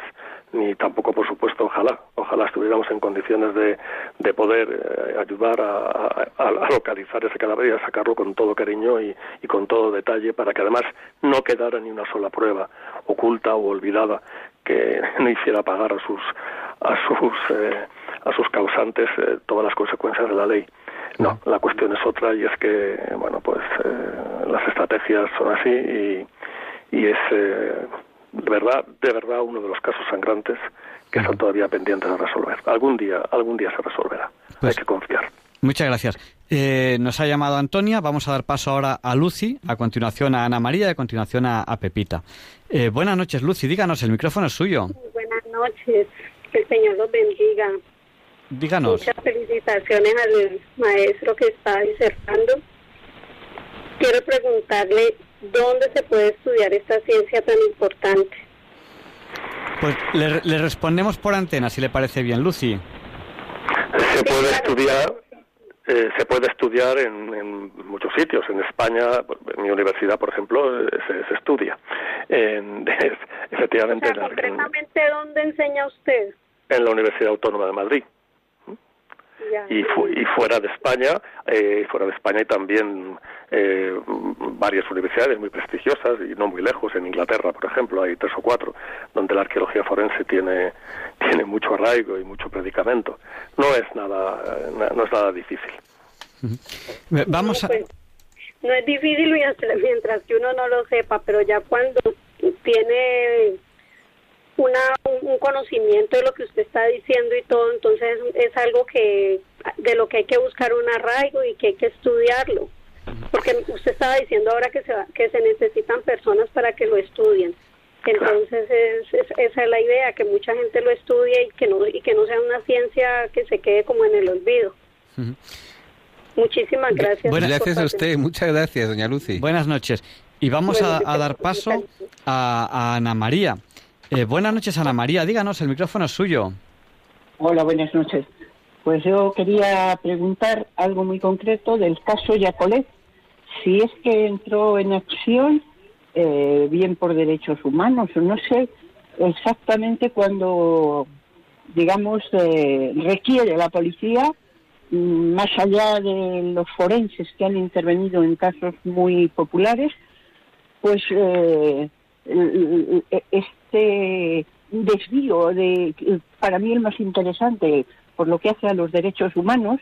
ni tampoco, por supuesto, ojalá, ojalá estuviéramos en condiciones de, de poder eh, ayudar a, a, localizar ese cadáver y a sacarlo con todo cariño y, y, con todo detalle para que además no quedara ni una sola prueba oculta o olvidada que no hiciera pagar a sus a sus eh, a sus causantes eh, todas las consecuencias de la ley. No, la cuestión es otra y es que, bueno, pues las estrategias son así y, y es de verdad, de verdad uno de los casos sangrantes que están todavía pendientes de resolver. Algún día, algún día se resolverá. Pues Hay que confiar. Muchas gracias. Eh, nos ha llamado Antonia. Vamos a dar paso ahora a Lucy, a continuación a Ana María y a continuación a, Pepita. Eh, buenas noches, Lucy. Díganos, el micrófono es suyo. Buenas noches. Que el Señor los bendiga. Díganos. Muchas felicitaciones al maestro que está disertando. Quiero preguntarle ¿dónde se puede estudiar esta ciencia tan importante? Pues le, respondemos por antena, si le parece bien, Lucy. Se puede estudiar, eh, se puede estudiar en, muchos sitios. En España, en mi universidad, por ejemplo, eh, se, estudia. En, efectivamente. ¿Concretamente dónde enseña usted? En la Universidad Autónoma de Madrid. Y, fu- y fuera de España, eh, fuera de España y también eh, varias universidades muy prestigiosas y no muy lejos, en Inglaterra, por ejemplo, hay tres o cuatro, donde la arqueología forense tiene, tiene mucho arraigo y mucho predicamento. No es nada, na- no es nada difícil. Eh, Vamos a... Pues, no es difícil mientras que uno no lo sepa, pero ya cuando tiene una, un un conocimiento de lo que usted está diciendo y todo, entonces es algo que de lo que hay que buscar un arraigo y que hay que estudiarlo. Porque usted estaba diciendo ahora que se, va- que se necesitan personas para que lo estudien. Entonces es, es- esa es la idea, que mucha gente lo estudie y que no y que no sea una ciencia que se quede como en el olvido. Muchísimas gracias. Buenas- Gracias a usted, muchas gracias, doña Lucy. Buenas noches. Y vamos a, dar paso a, a Ana María. Eh, buenas noches, Ana María. Díganos, el micrófono es suyo. Hola, buenas noches. Pues yo quería preguntar algo muy concreto del caso Yacolet. Si es que entró en acción, eh, bien por derechos humanos, o no sé exactamente cuando, digamos, eh, requiere la policía, mm, más allá de los forenses que han intervenido en casos muy populares, pues eh, el- este desvío de para mí el más interesante por lo que hace a los derechos humanos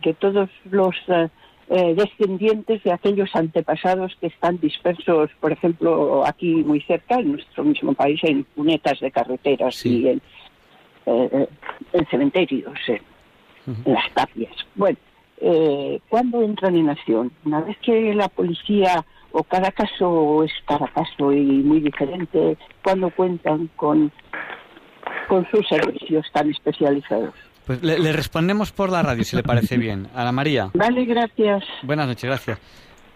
que todos los eh, eh, descendientes de aquellos antepasados que están dispersos por ejemplo aquí muy cerca en nuestro mismo país en cunetas de carreteras Sí. y en, eh, eh, en cementerios eh, en las tapias bueno eh, ¿cuándo entran en acción? Una vez que la policía, o cada caso es cada caso y muy diferente, cuando cuentan con, con sus servicios tan especializados. Pues le, le respondemos por la radio, si le parece bien. Ana María. Vale, gracias. Buenas noches, gracias.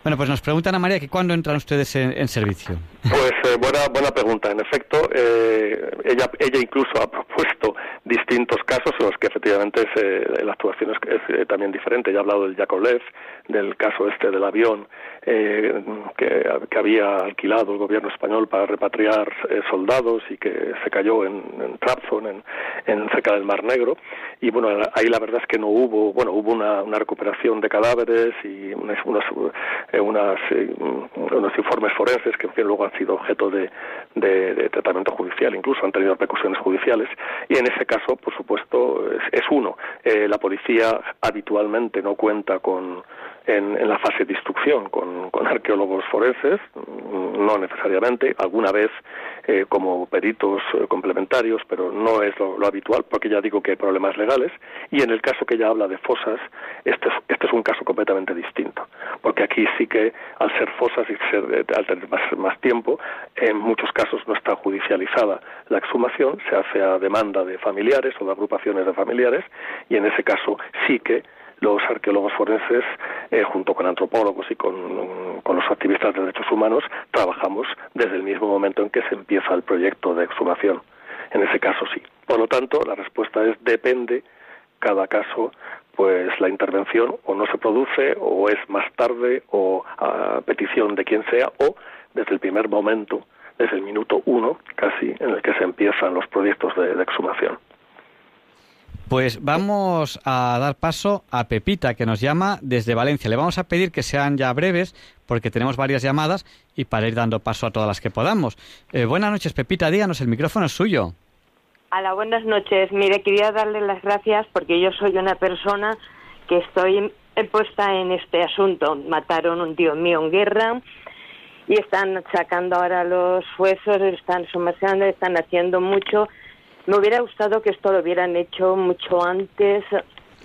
Bueno, pues nos pregunta Ana María que cuándo entran ustedes en, en servicio. Pues eh, buena buena pregunta. En efecto, eh, ella ella incluso ha propuesto distintos casos en los que efectivamente es, eh, la actuación es, es, eh, también diferente. Ya ha hablado del Yakovlev, del caso este del avión eh, que, había alquilado el gobierno español para repatriar eh, soldados y que se cayó en, en Trabzon, en, en cerca del Mar Negro. Y bueno, ahí la verdad es que no hubo, bueno, hubo una, una recuperación de cadáveres y unas, unas, eh, unas, eh, unos informes forenses que en fin luego han sido objeto de, de, de, tratamiento judicial, incluso han tenido repercusiones judiciales. Y en ese caso, por supuesto, es, es uno. Eh, la policía habitualmente no cuenta con en, en, la fase de instrucción con, con, arqueólogos forenses, no necesariamente, alguna vez eh, como peritos eh, complementarios, pero no es lo, habitual, porque ya digo que hay problemas legales, y en el caso que ella habla de fosas, este es, este es un caso completamente distinto, porque aquí sí que al ser fosas y ser, al tener más, más tiempo, en muchos casos no está judicializada la exhumación, se hace a demanda de familiares o de agrupaciones de familiares, y en ese caso sí que los arqueólogos forenses, eh, junto con antropólogos y con, los activistas de derechos humanos, trabajamos desde el mismo momento en que se empieza el proyecto de exhumación. En ese caso sí. Por lo tanto, la respuesta es depende cada caso, pues la intervención o no se produce o es más tarde o a petición de quien sea o desde el primer momento, desde el minuto uno casi, en el que se empiezan los proyectos de exhumación. Pues vamos a dar paso a Pepita, que nos llama desde Valencia. Le vamos a pedir que sean ya breves, porque tenemos varias llamadas y para ir dando paso a todas las que podamos. Eh, buenas noches, Pepita, díganos, el micrófono es suyo. Hola, buenas noches. Mire, quería darle las gracias porque yo soy una persona que estoy puesta en este asunto. Mataron un tío mío en guerra y están sacando ahora los huesos, están sumergiendo, están haciendo mucho me hubiera gustado que esto lo hubieran hecho mucho antes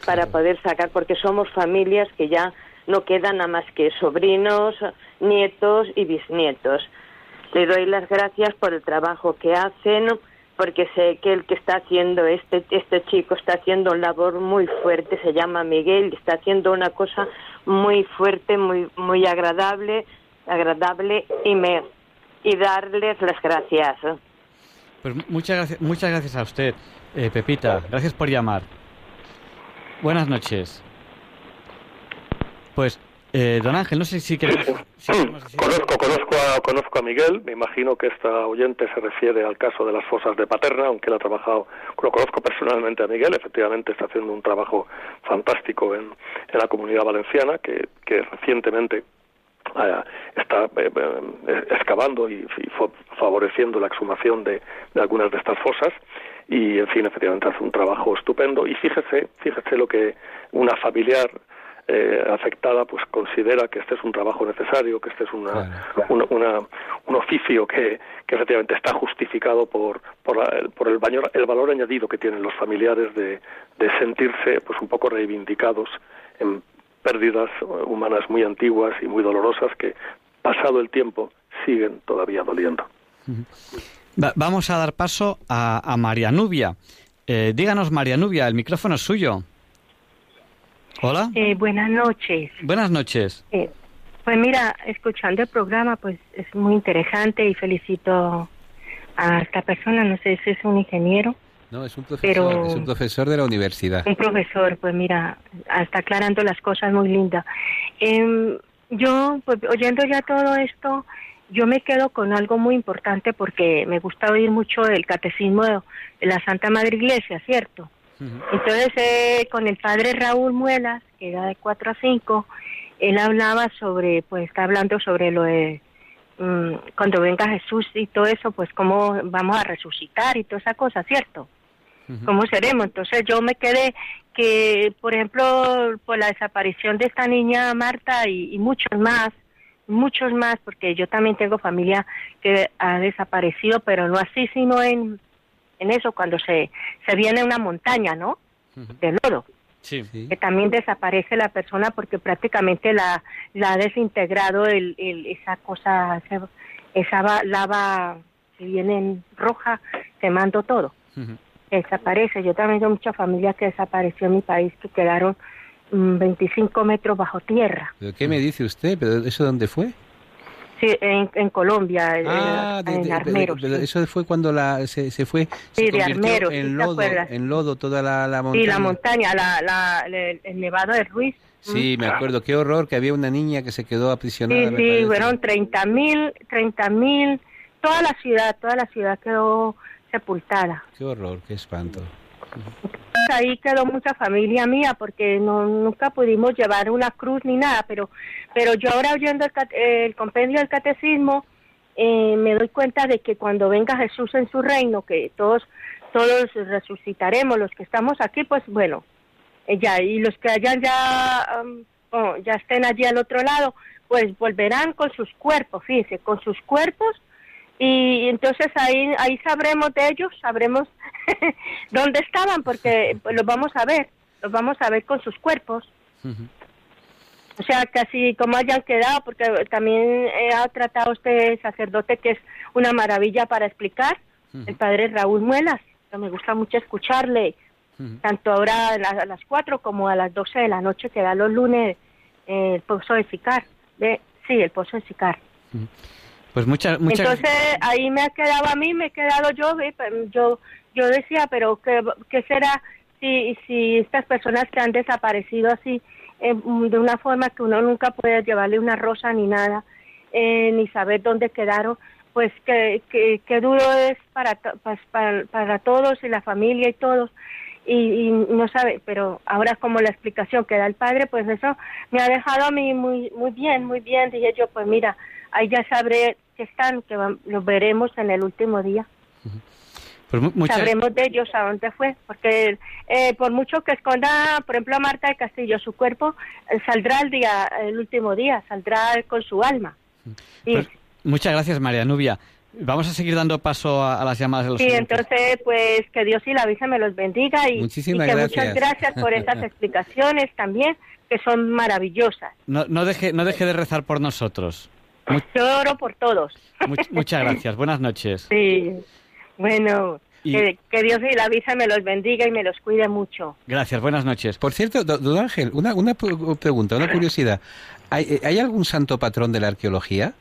para poder sacar, porque somos familias que ya no quedan nada más que sobrinos, nietos y bisnietos. Le doy las gracias por el trabajo que hacen, porque sé que el que está haciendo este este chico está haciendo una labor muy fuerte, se llama Miguel, está haciendo una cosa muy fuerte, muy muy agradable, agradable y me y darles las gracias. Pues muchas gracias, muchas gracias a usted, eh, Pepita. Gracias por llamar. Buenas noches. Pues Eh, don Ángel, no sé si queremos... si queremos decir- Conozco, conozco, a, conozco a Miguel, me imagino que esta oyente se refiere al caso de las fosas de Paterna, aunque él ha trabajado, lo conozco personalmente a Miguel, efectivamente está haciendo un trabajo fantástico en, en la comunidad valenciana, que, que recientemente está eh, eh, excavando y, favoreciendo la exhumación de, de algunas de estas fosas. Y en fin efectivamente hace un trabajo estupendo. Y fíjese fíjese lo que una familiar eh, afectada pues considera que este es un trabajo necesario que este es una, una- una- un oficio que, que efectivamente está justificado por por, la- por el, baño- el valor añadido que tienen los familiares de, de sentirse pues un poco reivindicados en pérdidas humanas muy antiguas y muy dolorosas que pasado el tiempo siguen todavía doliendo. Va- vamos a dar paso a, a María Nubia. Eh, díganos, María Nubia, el micrófono es suyo. Hola. Eh, buenas noches. Buenas noches. Eh, pues mira, escuchando el programa, pues es muy interesante y felicito a esta persona, no sé si es un ingeniero, No, es un profesor, Pero- es un profesor de la universidad. un profesor, pues mira, está aclarando las cosas muy lindas. Em, yo, pues oyendo ya todo esto, yo me quedo con algo muy importante porque me gusta oír mucho el catecismo de la Santa Madre Iglesia, ¿cierto? Entonces, eh, con el padre Raúl Muelas, que era de 4 a 5, él hablaba sobre, pues está hablando sobre lo de mm, cuando venga Jesús y todo eso, pues cómo vamos a resucitar y toda esa cosa, ¿cierto? ¿Cómo seremos? Entonces yo me quedé que, por ejemplo, por la desaparición de esta niña Marta y, y muchos más, muchos más, porque yo también tengo familia que ha desaparecido, pero no así, sino en, en eso, cuando se, se viene una montaña, ¿no? De lodo Sí. que también desaparece la persona porque prácticamente la, la ha desintegrado el, el- esa cosa, esa, esa va- lava que viene en roja, quemando todo. Desaparece. Yo también tengo mucha familia que desapareció en mi país, que quedaron mm, 25 metros bajo tierra. ¿Pero qué me dice usted? ¿Pero eso dónde fue? Sí, en, en Colombia, en- Ah, de- en de- sí. eso fue cuando la, se, se fue, Sí, se de Armeros, en ¿te lodo, en lodo toda la, la montaña. Sí, la montaña, la, la, el, nevado de Ruiz. Sí, me acuerdo, qué horror que había una niña que se quedó aprisionada. Sí, sí, fueron 30 mil, 30 mil, toda la ciudad, toda la ciudad quedó sepultada. Qué horror, qué espanto. Ahí quedó mucha familia mía porque no nunca pudimos llevar una cruz ni nada, pero pero yo ahora oyendo el, el compendio del catecismo eh, me doy cuenta de que cuando venga Jesús en su reino, que todos todos resucitaremos, los que estamos aquí, pues bueno, eh, ya y los que hayan ya um, oh, ya estén allí al otro lado, pues volverán con sus cuerpos, fíjese, con sus cuerpos y entonces ahí ahí sabremos de ellos, sabremos dónde estaban porque pues, los vamos a ver, los vamos a ver con sus cuerpos. O sea, casi como hayan quedado, porque también eh, ha tratado este sacerdote que es una maravilla para explicar, el padre Raúl Muelas, que me gusta mucho escucharle, tanto ahora a las, a las 4 como a las 12 de la noche que da los lunes eh, el pozo de Sicar. De, sí, el pozo de Sicar. Pues muchas, muchas. Entonces ahí me ha quedado a mí, me he quedado yo, yo yo decía, pero ¿qué, qué será si, si estas personas que han desaparecido así, eh, de una forma que uno nunca puede llevarle una rosa ni nada, eh, ni saber dónde quedaron, pues que, que, que duro es para, para, para todos y la familia y todos. Y, y no sabe, pero ahora como la explicación que da el padre, pues eso me ha dejado a mí muy muy bien, muy bien. Dije yo, pues mira, ahí ya sabré que están, que los veremos en el último día. Pues muchas- Sabremos de ellos a dónde fue, porque eh, por mucho que esconda, por ejemplo, a Marta de Castillo, su cuerpo eh, saldrá el día, el último día, saldrá con su alma. Pues muchas gracias, María Nubia. Vamos a seguir dando paso a, a las llamadas de los sí, entonces, pues que Dios y la Virgen me los bendiga y, Muchísimas y que gracias. muchas gracias por estas explicaciones también, que son maravillosas. No, no, deje, no deje de rezar por nosotros. Yo oro por todos. Much- muchas gracias. Buenas noches. Sí, bueno, Y- que, que Dios y la Virgen me los bendiga y me los cuide mucho. Gracias. Buenas noches. Por cierto, do- don Ángel, una, una pregunta, una curiosidad. ¿Hay, eh, ¿Hay algún santo patrón de la arqueología?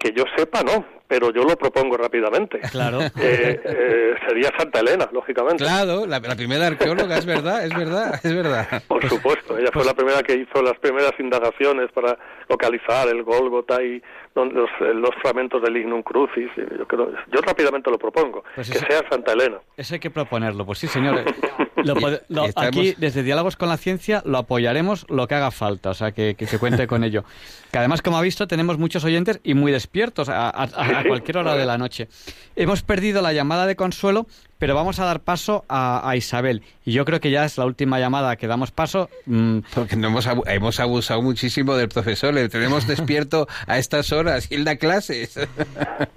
Que yo sepa, no. pero yo lo propongo rápidamente. Claro. Eh, eh, sería Santa Elena, lógicamente. Claro, la, la primera arqueóloga, es verdad, es verdad, es verdad. Por supuesto, ella fue la primera que hizo las primeras indagaciones para localizar el Gólgota y los, eh, los fragmentos del Ignum Crucis. Yo, creo, yo rápidamente lo propongo, Pues que sea Santa Elena. Eso hay que proponerlo. Pues sí, señor. Lo pode- lo- Estamos- Aquí, desde Diálogos con la Ciencia, lo apoyaremos lo que haga falta. O sea, que, que se cuente con ello. Que además, como ha visto, tenemos muchos oyentes y muy despiertos a, a- a- a cualquier hora de la noche. Hemos perdido la llamada de Consuelo, pero vamos a dar paso a, a Isabel. Y yo creo que ya es la última llamada que damos paso. Mm, Porque no hemos, abu- hemos abusado muchísimo del profesor, le tenemos despierto a estas horas y él da clases.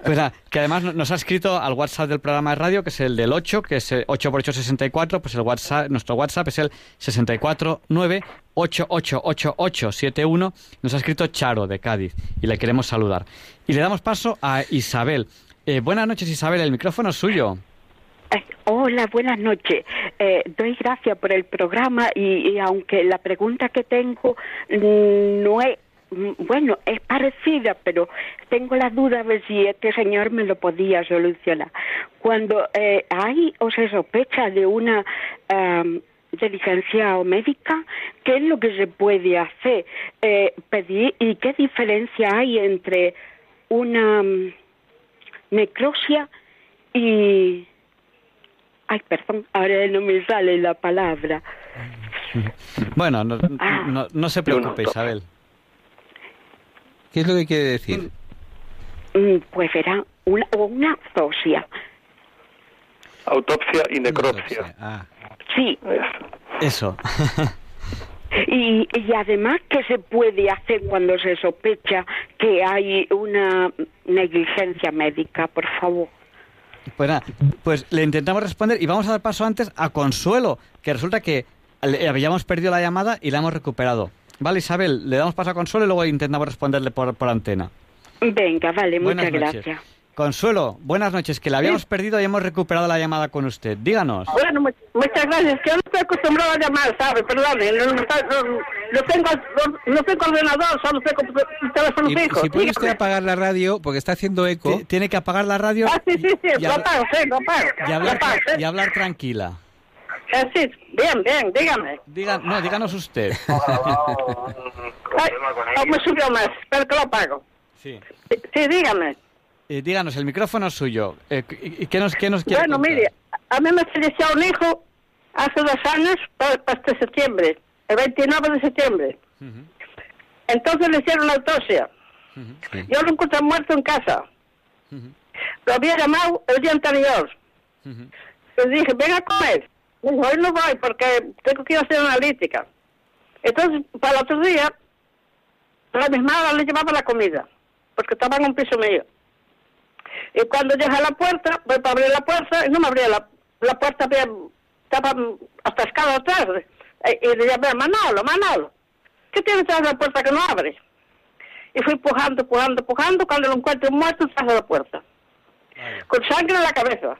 Pues nada, que además no- nos ha escrito al WhatsApp del programa de radio, que es el del 8, que es el 8 por 8 64, pues el WhatsApp, nuestro WhatsApp es el 649 888871. Nos ha escrito Charo de Cádiz y le queremos saludar. Y le damos paso a Isabel. Eh, buenas noches, Isabel, el micrófono es suyo. Eh, Hola, buenas noches. Eh, doy gracias por el programa y, aunque la pregunta que tengo mm, no es, mm, bueno, es parecida, pero tengo la duda de si este señor me lo podía solucionar. Cuando eh, hay o se sospecha de una am, diligencia médica, ¿qué es lo que se puede hacer? Eh, pedir y qué diferencia hay entre una mm, necrosia y Ay, perdón, ahora no me sale la palabra. Bueno, no, no, no se preocupe, Isabel. ¿Qué es lo que quiere decir? Mm, Pues verá, una, o una autopsia. Autopsia y necropsia. Ah. Sí, Eso. y, y además, ¿qué se puede hacer cuando se sospecha que hay una negligencia médica, por favor? Pues nada, pues le intentamos responder y vamos a dar paso antes a Consuelo, que resulta que le habíamos perdido la llamada y la hemos recuperado. Vale, Isabel, le damos paso a Consuelo y luego intentamos responderle por, por antena. Venga, vale, Buenas muchas noches. gracias. Consuelo, buenas noches, que la habíamos perdido y hemos recuperado la llamada con usted. Díganos. Bueno, mu- muchas gracias. Que yo no estoy acostumbrado a llamar, ¿sabe? Perdone, no, no, no- no tengo, no, tengo ordenador, solo tengo teléfono Y- fijo. si puede usted apagar la radio, porque está haciendo eco. Tiene que apagar la radio Ah, sí, sí, sí, y lo apago, sí, lo apago. y hablar, Lo apago, sí. y hablar tranquila. Eh, sí, bien, bien, dígame. Diga, no, díganos usted. Ay, oh, me subió más, pero que lo apago. Sí. Sí, dígame. Eh, díganos, el micrófono es suyo. Eh, ¿y- y ¿Qué nos, qué nos quiere Bueno, contar? mire, a mí me falleció un hijo hace dos años, para, para este septiembre, el 29 de septiembre. Entonces le hicieron la autopsia. Yo lo encontré muerto en casa. Lo había llamado el día anterior. Le dije, ven a comer. Me dijo, hoy no voy porque tengo que ir a hacer analítica. Entonces, para el otro día, la misma hora le llevaba la comida, porque estaba en un piso mío. Y cuando llegué a la puerta, voy para abrir la puerta, y no me abría la, la puerta, había- estaba hasta escala atrás. Eh, Y le llamé, Manolo, Manolo, ¿qué tiene detrás de la puerta que no abre? Y fui empujando, empujando, empujando, cuando lo encuentro muerto detrás de la puerta, con sangre en la cabeza.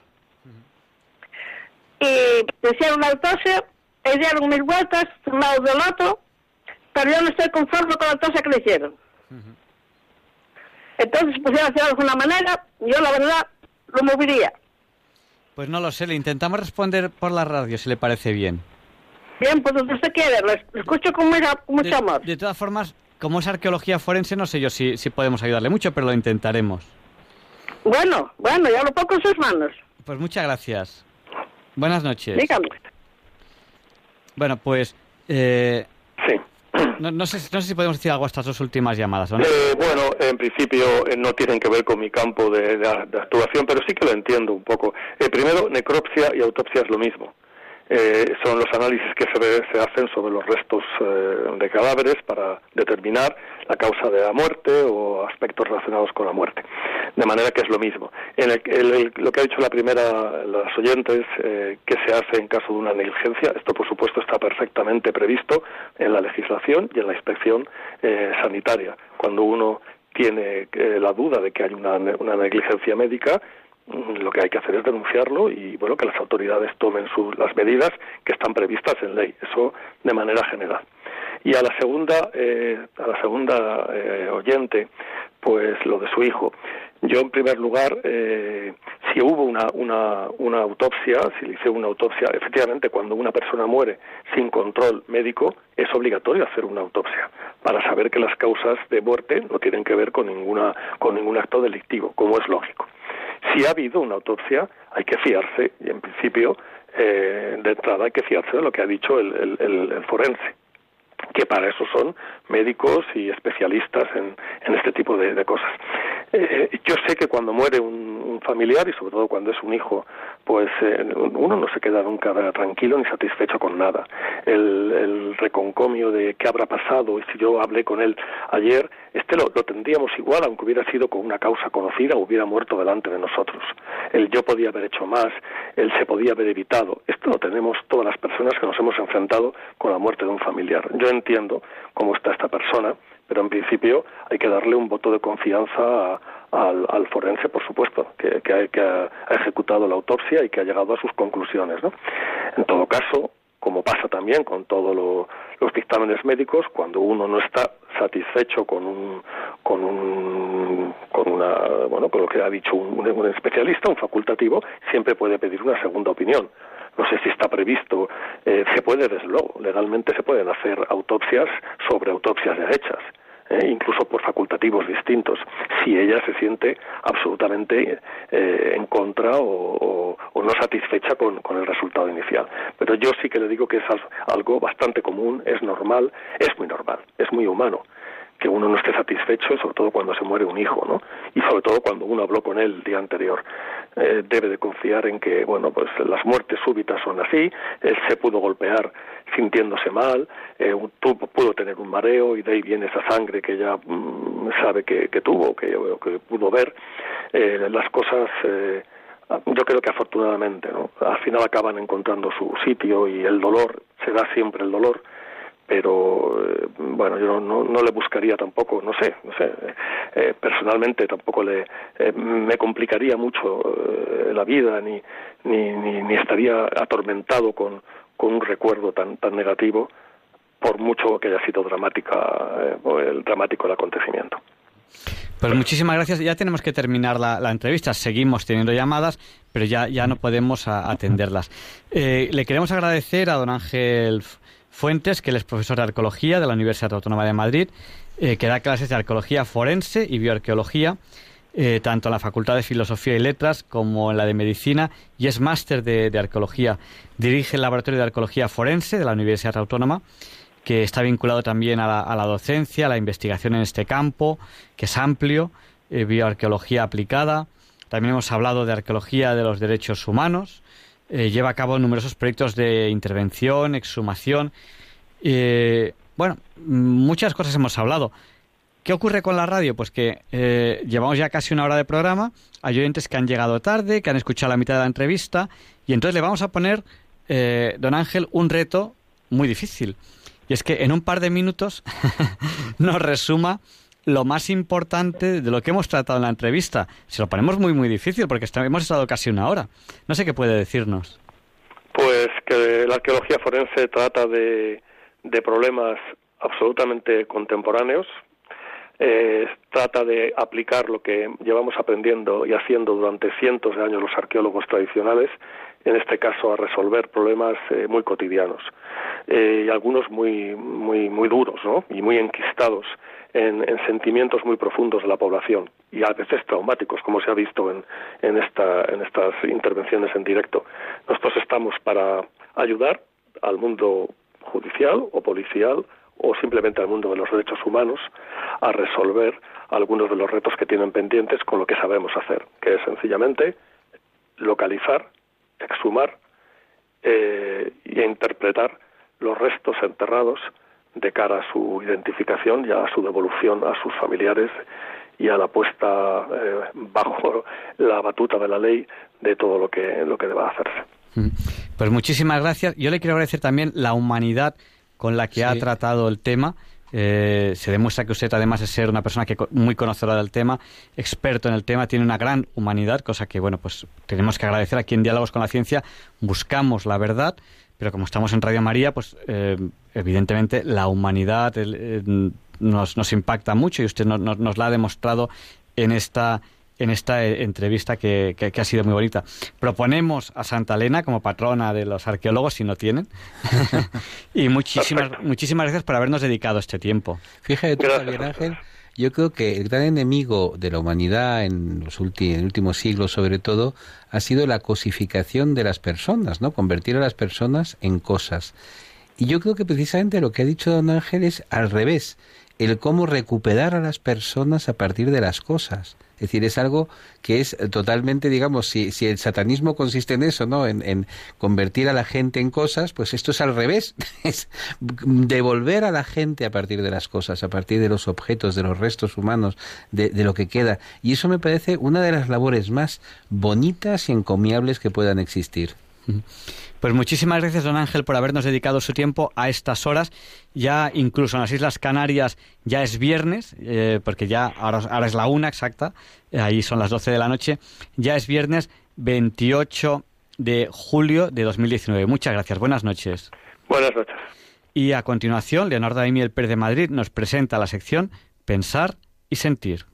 Y me hicieron la autopsia, y dieron mil vueltas, de un lado del otro, pero yo no estoy conforme con la autopsia que le hicieron. Entonces, pusieron hacer de alguna manera, yo la verdad lo movería. Pues no lo sé, le intentamos responder por la radio, si le parece bien. Bien, pues donde usted quiere, lo es- lo escucho con, mucha- mucho amor. De todas formas, como es arqueología forense, no sé yo si, si podemos ayudarle mucho, pero lo intentaremos. Bueno, bueno, ya lo pongo en sus manos. Pues muchas gracias. Buenas noches. Dígame. Bueno, pues... Eh. no, no sé, no sé si podemos decir algo a estas dos últimas llamadas. Eh, bueno, en principio eh, no tienen que ver con mi campo de, de- de actuación, pero sí que lo entiendo un poco. Eh, primero, necropsia y autopsia es lo mismo. Eh, son los análisis que se, se hacen sobre los restos eh, de cadáveres para determinar la causa de la muerte o aspectos relacionados con la muerte. De manera que es lo mismo. En el- el- lo que ha dicho la primera, las oyentes, eh, que se hace en caso de una negligencia, esto por supuesto está perfectamente previsto en la legislación y en la inspección eh, sanitaria. Cuando uno tiene eh, la duda de que hay una, una negligencia médica, lo que hay que hacer es denunciarlo y bueno que las autoridades tomen sus, las medidas que están previstas en ley. Eso de manera general. Y a la segunda, eh, a la segunda eh, oyente, pues lo de su hijo. Yo, en primer lugar, eh, si hubo una, una, una autopsia, si le hice una autopsia, efectivamente, cuando una persona muere sin control médico, es obligatorio hacer una autopsia para saber que las causas de muerte no tienen que ver con, ninguna, con ningún acto delictivo, como es lógico. Si ha habido una autopsia, hay que fiarse, y en principio, eh, de entrada, hay que fiarse de lo que ha dicho el, el, el forense que para eso son médicos y especialistas en, en este tipo de, de cosas. Eh, yo sé que cuando muere un, un, familiar y sobre todo cuando es un hijo, pues eh, uno no se queda nunca tranquilo ni satisfecho con nada. El, el, reconcomio de qué habrá pasado y si yo hablé con él ayer, este lo, lo, tendríamos igual aunque hubiera sido con una causa conocida o hubiera muerto delante de nosotros. El yo podía haber hecho más, él se podía haber evitado. Esto lo tenemos todas las personas que nos hemos enfrentado con la muerte de un familiar. Yo entiendo cómo está esta persona, pero en principio hay que darle un voto de confianza a, al, al, forense, por supuesto, que, que, ha, ejecutado la autopsia y que ha llegado a sus conclusiones. ¿no? En todo caso, como pasa también con todos lo, los dictámenes médicos, cuando uno no está satisfecho con un, con un, con una, bueno, con lo que ha dicho un especialista, un facultativo, siempre puede pedir una segunda opinión no sé si está previsto, eh, se puede, desde luego, legalmente se pueden hacer autopsias sobre autopsias ya hechas. Eh, incluso por facultativos distintos, si ella se siente absolutamente eh, en contra o, no satisfecha con, el resultado inicial. Pero yo sí que le digo que es algo bastante común, es normal, es muy normal, es muy humano que uno no esté satisfecho, sobre todo cuando se muere un hijo, ¿no? Y sobre todo cuando uno habló con él el día anterior. Eh, debe de confiar en que, bueno, pues las muertes súbitas son así, él se pudo golpear sintiéndose mal, eh, pudo tener un mareo y de ahí viene esa sangre que ya mm, sabe que, que, tuvo, que, que pudo ver. Eh, las cosas... Eh, yo creo que afortunadamente, ¿no? Al final acaban encontrando su sitio y el dolor, se da siempre el dolor, pero eh, bueno yo no, no, le buscaría tampoco no sé no sé eh, personalmente tampoco le eh, me complicaría mucho la vida ni, ni, ni ni estaría atormentado con con un recuerdo tan tan negativo por mucho que haya sido dramática eh, el dramático el acontecimiento pues muchísimas gracias. Ya tenemos que terminar la, la entrevista. Seguimos teniendo llamadas, pero ya, ya no podemos a, atenderlas. Eh, le queremos agradecer a don Ángel Fuentes, que él es profesor de arqueología de la Universidad Autónoma de Madrid, eh, que da clases de arqueología forense y bioarqueología, eh, tanto en la Facultad de Filosofía y Letras como en la de Medicina, y es máster de, arqueología. Dirige el Laboratorio de Arqueología Forense de la Universidad Autónoma, que está vinculado también a la, a la docencia, a la investigación en este campo, que es amplio, eh, bioarqueología aplicada. También hemos hablado de arqueología de los derechos humanos, eh, lleva a cabo numerosos proyectos de intervención, exhumación. Eh, bueno, muchas cosas hemos hablado. ¿Qué ocurre con la radio? Pues que eh, llevamos ya casi una hora de programa, hay oyentes que han llegado tarde, que han escuchado la mitad de la entrevista, y entonces le vamos a poner, eh, don Ángel, un reto muy difícil. Y es que en un par de minutos nos resuma lo más importante de lo que hemos tratado en la entrevista. Se lo ponemos muy, muy difícil porque hemos estado casi una hora. No sé qué puede decirnos. Pues que la arqueología forense trata de, de problemas absolutamente contemporáneos, eh, trata de aplicar lo que llevamos aprendiendo y haciendo durante cientos de años los arqueólogos tradicionales, en este caso a resolver problemas eh, muy cotidianos eh, y algunos muy muy muy duros, ¿no? Y muy enquistados en, en, sentimientos muy profundos de la población y a veces traumáticos, como se ha visto en, en, esta, en estas intervenciones en directo. Nosotros estamos para ayudar al mundo judicial o policial o simplemente al mundo de los derechos humanos a resolver algunos de los retos que tienen pendientes con lo que sabemos hacer, que es sencillamente localizar, exhumar eh, e interpretar los restos enterrados de cara a su identificación y a su devolución a sus familiares y a la puesta eh, bajo la batuta de la ley de todo lo que lo que deba hacerse. Pues muchísimas gracias. Yo le quiero agradecer también la humanidad con la que sí. ha tratado el tema. Eh, se demuestra que usted, además de ser una persona que muy conocedora del tema, experto en el tema, tiene una gran humanidad, cosa que, bueno, pues tenemos que agradecer aquí en Diálogos con la Ciencia. Buscamos la verdad, pero como estamos en Radio María, pues eh, evidentemente la humanidad, el, nos, nos impacta mucho y usted nos, nos, nos la ha demostrado en esta en esta eh, entrevista que, que, que, ha sido muy bonita. Proponemos a Santa Elena como patrona de los arqueólogos, si no tienen. y muchísimas, muchísimas gracias por habernos dedicado este tiempo. Fíjate tú, Javier Ángel, yo creo que el gran enemigo de la humanidad en los últimos, siglos, sobre todo, ha sido la cosificación de las personas, ¿no? Convertir a las personas en cosas. Y yo creo que precisamente lo que ha dicho don Ángel es al revés, el cómo recuperar a las personas a partir de las cosas. Es decir, es algo que es totalmente, digamos, si, si el satanismo consiste en eso, ¿no? En, en, convertir a la gente en cosas, pues esto es al revés. Es devolver a la gente a partir de las cosas, a partir de los objetos, de los restos humanos, de, de lo que queda. Y eso me parece una de las labores más bonitas y encomiables que puedan existir. Pues muchísimas gracias, don Ángel, por habernos dedicado su tiempo a estas horas. Ya incluso en las Islas Canarias ya es viernes, eh, porque ya ahora, ahora, es la una exacta, eh, ahí son las 12 de la noche. Ya es viernes 28 de julio de 2019. Muchas gracias. Buenas noches. Buenas noches. Y a continuación, Leonardo Daimiel Pérez de Madrid nos presenta la sección Pensar y Sentir.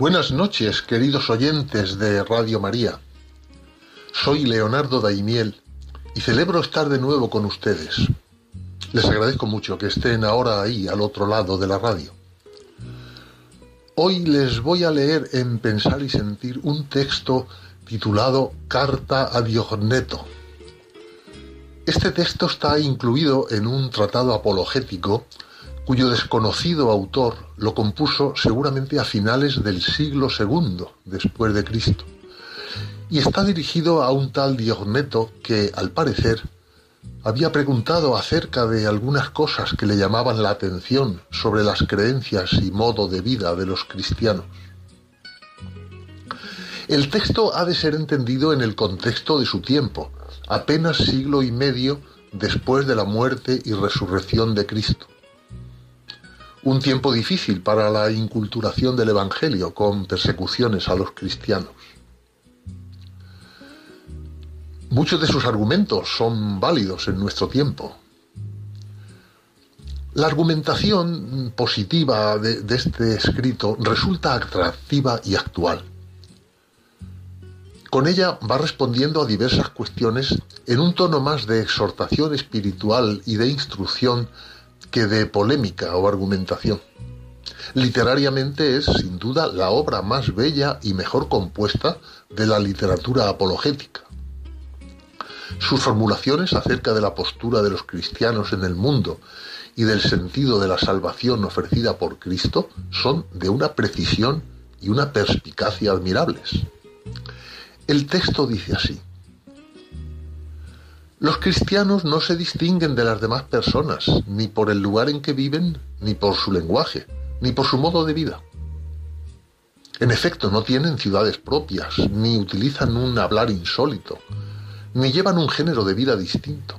Buenas noches, queridos oyentes de Radio María. Soy Leonardo Daimiel y celebro estar de nuevo con ustedes. Les agradezco mucho que estén ahora ahí, al otro lado de la radio. Hoy les voy a leer en Pensar y Sentir un texto titulado Carta a Diogneto. Este texto está incluido en un tratado apologético cuyo desconocido autor lo compuso seguramente a finales del siglo II después de Cristo. Y está dirigido a un tal Diogneto que, al parecer, había preguntado acerca de algunas cosas que le llamaban la atención sobre las creencias y modo de vida de los cristianos. El texto ha de ser entendido en el contexto de su tiempo, apenas siglo y medio después de la muerte y resurrección de Cristo un tiempo difícil para la inculturación del Evangelio con persecuciones a los cristianos. Muchos de sus argumentos son válidos en nuestro tiempo. La argumentación positiva de, de, este escrito resulta atractiva y actual. Con ella va respondiendo a diversas cuestiones en un tono más de exhortación espiritual y de instrucción que de polémica o argumentación. Literariamente es, sin duda, la obra más bella y mejor compuesta de la literatura apologética. Sus formulaciones acerca de la postura de los cristianos en el mundo y del sentido de la salvación ofrecida por Cristo son de una precisión y una perspicacia admirables. El texto dice así, los cristianos no se distinguen de las demás personas, ni por el lugar en que viven, ni por su lenguaje, ni por su modo de vida. En efecto, no tienen ciudades propias, ni utilizan un hablar insólito, ni llevan un género de vida distinto.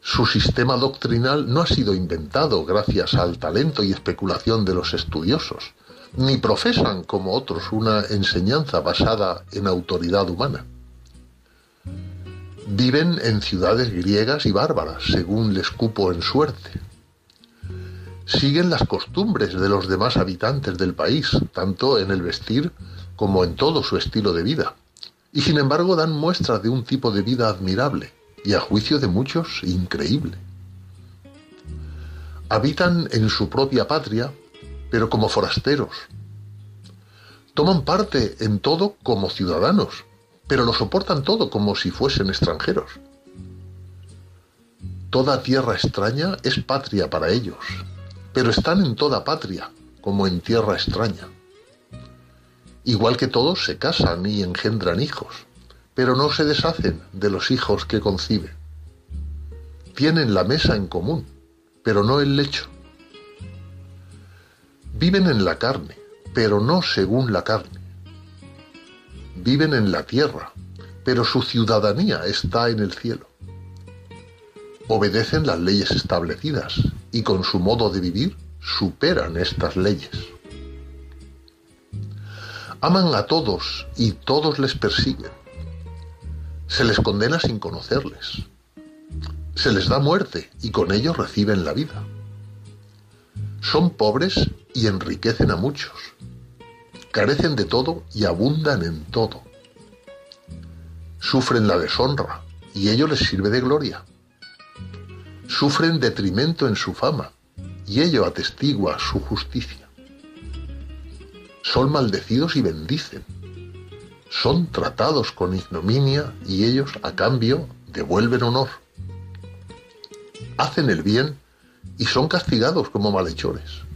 Su sistema doctrinal no ha sido inventado gracias al talento y especulación de los estudiosos, ni profesan, como otros, una enseñanza basada en autoridad humana. Viven en ciudades griegas y bárbaras, según les cupo en suerte. Siguen las costumbres de los demás habitantes del país, tanto en el vestir como en todo su estilo de vida, y sin embargo dan muestras de un tipo de vida admirable y a juicio de muchos increíble. Habitan en su propia patria, pero como forasteros. Toman parte en todo como ciudadanos, pero lo soportan todo como si fuesen extranjeros. Toda tierra extraña es patria para ellos, pero están en toda patria, como en tierra extraña. Igual que todos se casan y engendran hijos, pero no se deshacen de los hijos que conciben. Tienen la mesa en común, pero no el lecho. Viven en la carne, pero no según la carne. Viven en la tierra, pero su ciudadanía está en el cielo. Obedecen las leyes establecidas y con su modo de vivir superan estas leyes. Aman a todos y todos les persiguen. Se les condena sin conocerles. Se les da muerte y con ello reciben la vida. Son pobres y enriquecen a muchos. Carecen de todo y abundan en todo. Sufren la deshonra y ello les sirve de gloria. Sufren detrimento en su fama y ello atestigua su justicia. Son maldecidos y bendicen. Son tratados con ignominia y ellos a cambio devuelven honor. Hacen el bien y son castigados como malhechores.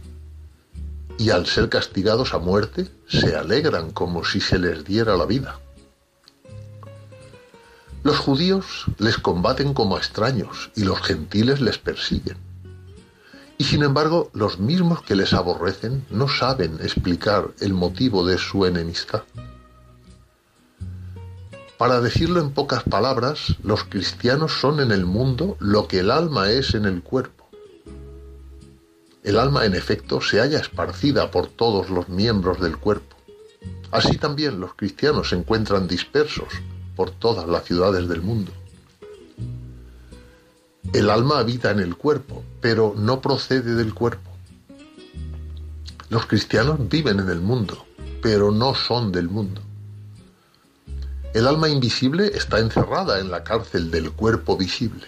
Y al ser castigados a muerte, se alegran como si se les diera la vida. Los judíos les combaten como extraños y los gentiles les persiguen. Y sin embargo, los mismos que les aborrecen no saben explicar el motivo de su enemistad. Para decirlo en pocas palabras, los cristianos son en el mundo lo que el alma es en el cuerpo. El alma, en efecto, se halla esparcida por todos los miembros del cuerpo. Así también los cristianos se encuentran dispersos por todas las ciudades del mundo. El alma habita en el cuerpo, pero no procede del cuerpo. Los cristianos viven en el mundo, pero no son del mundo. El alma invisible está encerrada en la cárcel del cuerpo visible.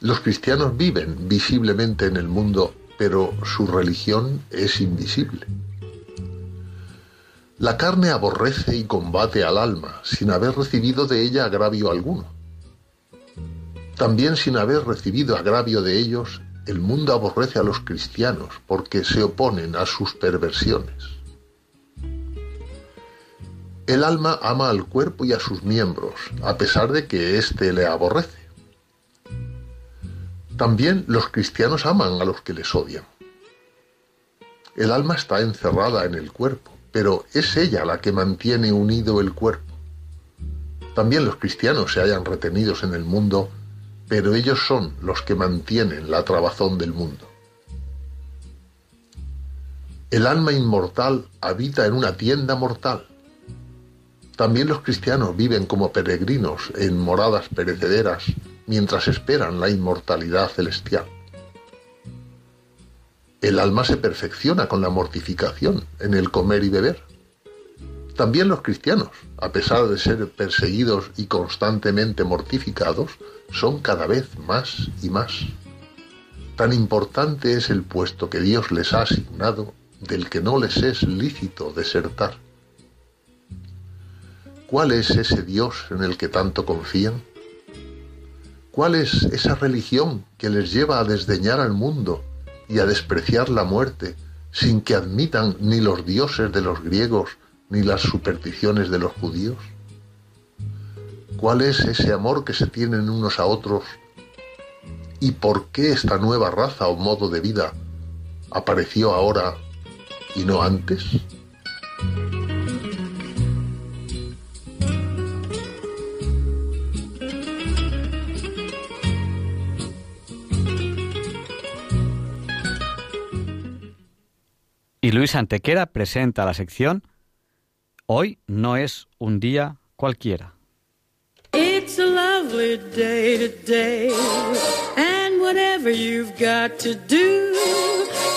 Los cristianos viven visiblemente en el mundo, pero su religión es invisible. La carne aborrece y combate al alma sin haber recibido de ella agravio alguno. También sin haber recibido agravio de ellos, el mundo aborrece a los cristianos porque se oponen a sus perversiones. El alma ama al cuerpo y a sus miembros, a pesar de que éste le aborrece. También los cristianos aman a los que les odian. El alma está encerrada en el cuerpo, pero es ella la que mantiene unido el cuerpo. También los cristianos se hallan retenidos en el mundo pero ellos son los que mantienen la trabazón del mundo. El alma inmortal habita en una tienda mortal. También los cristianos viven como peregrinos en moradas perecederas mientras esperan la inmortalidad celestial. El alma se perfecciona con la mortificación en el comer y beber. También los cristianos, a pesar de ser perseguidos y constantemente mortificados, son cada vez más y más. Tan importante es el puesto que Dios les ha asignado del que no les es lícito desertar. ¿Cuál es ese Dios en el que tanto confían? ¿Cuál es esa religión que les lleva a desdeñar al mundo y a despreciar la muerte sin que admitan ni los dioses de los griegos ni las supersticiones de los judíos? ¿Cuál es ese amor que se tienen unos a otros? ¿Y por qué esta nueva raza o modo de vida apareció ahora y no antes? Y Luis Antequera presenta la sección Hoy no es un día cualquiera. It's a lovely day today, and whatever you've got to do,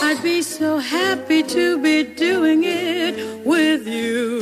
I'd be so happy to be doing it with you.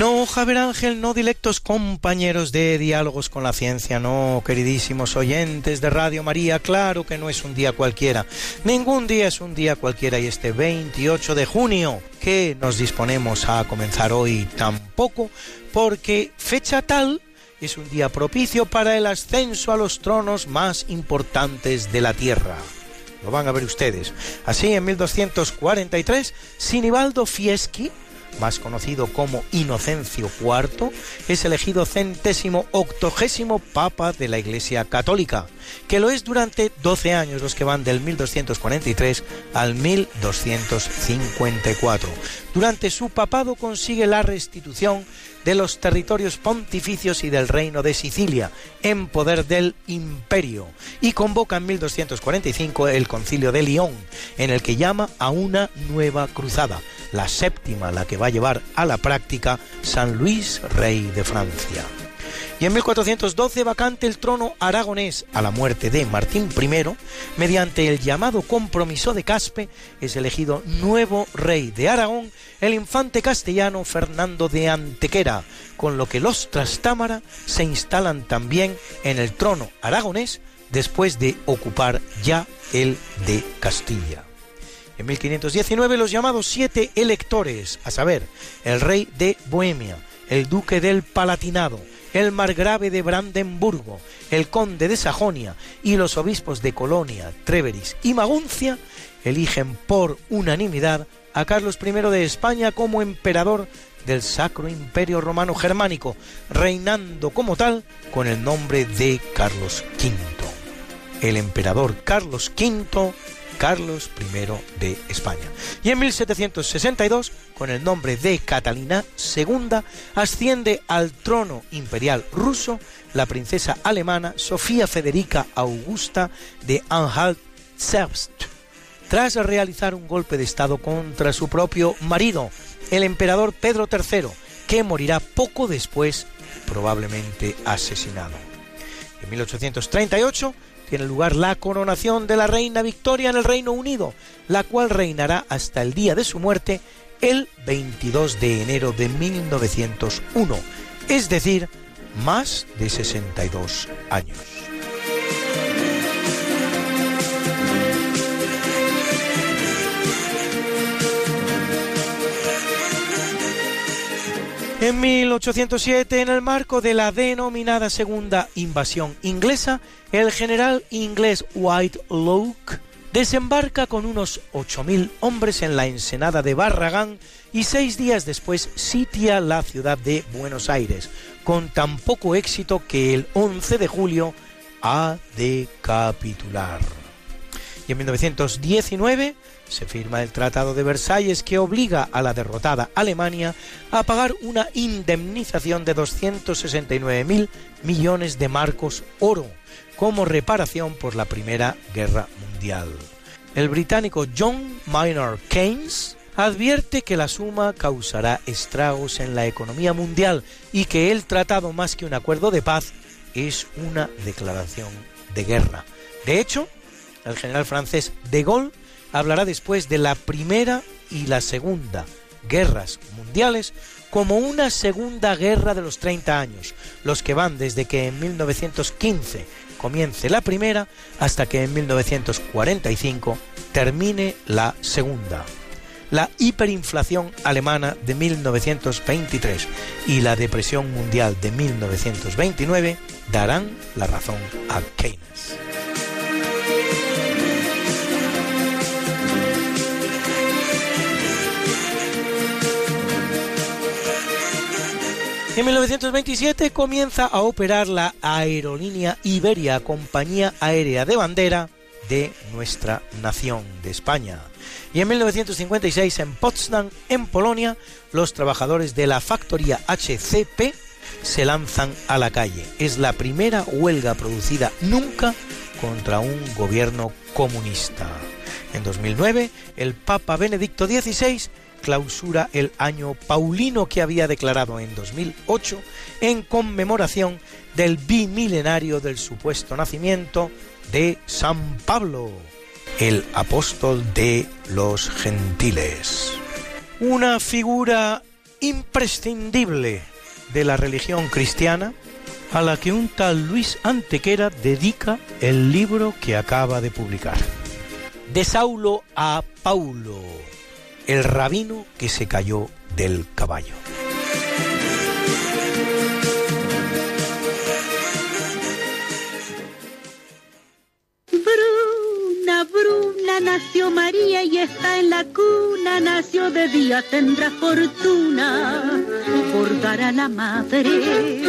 No, Javier Ángel, no directos compañeros de diálogos con la ciencia, no, queridísimos oyentes de Radio María, claro que no es un día cualquiera. Ningún día es un día cualquiera y este 28 de junio que nos disponemos a comenzar hoy tampoco, porque fecha tal es un día propicio para el ascenso a los tronos más importantes de la tierra. Lo van a ver ustedes. Así, en 1243, Sinibaldo Fieschi, más conocido como Inocencio IV, es elegido centésimo octogésimo papa de la Iglesia Católica, que lo es durante 12 años, los que van del 1243 al 1254. Durante su papado consigue la restitución de los territorios pontificios y del reino de Sicilia, en poder del imperio, y convoca en 1245 el concilio de Lyon, en el que llama a una nueva cruzada, la séptima, la que va a llevar a la práctica San Luis, rey de Francia. Y en 1412 vacante el trono aragonés a la muerte de Martín I, mediante el llamado compromiso de Caspe, es elegido nuevo rey de Aragón el infante castellano Fernando de Antequera, con lo que los Trastámara se instalan también en el trono aragonés después de ocupar ya el de Castilla. En 1519 los llamados siete electores, a saber, el rey de Bohemia, el duque del Palatinado, el margrave de Brandenburgo, el conde de Sajonia y los obispos de Colonia, Treveris y Maguncia eligen por unanimidad a Carlos I de España como emperador del Sacro Imperio Romano Germánico, reinando como tal con el nombre de Carlos V. El emperador Carlos V Carlos I de España. Y en 1762, con el nombre de Catalina II, asciende al trono imperial ruso la princesa alemana Sofía Federica Augusta de Anhalt-Zerbst, tras realizar un golpe de Estado contra su propio marido, el emperador Pedro III, que morirá poco después, probablemente asesinado. En 1838, tiene lugar la coronación de la reina Victoria en el Reino Unido, la cual reinará hasta el día de su muerte el 22 de enero de 1901, es decir, más de 62 años. En 1807, en el marco de la denominada Segunda Invasión Inglesa, el general inglés White Lock desembarca con unos 8.000 hombres en la ensenada de Barragán y seis días después sitia la ciudad de Buenos Aires, con tan poco éxito que el 11 de julio ha de capitular. Y en 1919 se firma el Tratado de Versalles que obliga a la derrotada Alemania a pagar una indemnización de 269.000 millones de marcos oro como reparación por la Primera Guerra Mundial. El británico John Maynard Keynes advierte que la suma causará estragos en la economía mundial y que el tratado más que un acuerdo de paz es una declaración de guerra. De hecho, el general francés de Gaulle hablará después de la Primera y la Segunda Guerras Mundiales como una Segunda Guerra de los 30 años, los que van desde que en 1915 comience la primera hasta que en 1945 termine la segunda. La hiperinflación alemana de 1923 y la depresión mundial de 1929 darán la razón a Keynes. En 1927 comienza a operar la aerolínea Iberia, compañía aérea de bandera de nuestra nación, de España. Y en 1956 en Potsdam, en Polonia, los trabajadores de la factoría HCP se lanzan a la calle. Es la primera huelga producida nunca contra un gobierno comunista. En 2009, el Papa Benedicto XVI clausura el año paulino que había declarado en 2008 en conmemoración del bimilenario del supuesto nacimiento de San Pablo, el apóstol de los gentiles. Una figura imprescindible de la religión cristiana, a la que un tal Luis Antequera dedica el libro que acaba de publicar. De Saulo a Paulo, el rabino que se cayó del caballo. Bruna, Bruna, nació María y está en la cuna, nació de día, tendrá fortuna. Por dar a la madre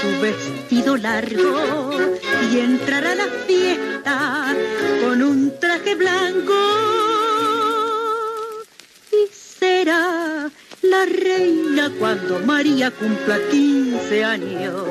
su vestido largo y entrar a la fiesta con un traje blanco será la reina cuando María cumpla 15 años.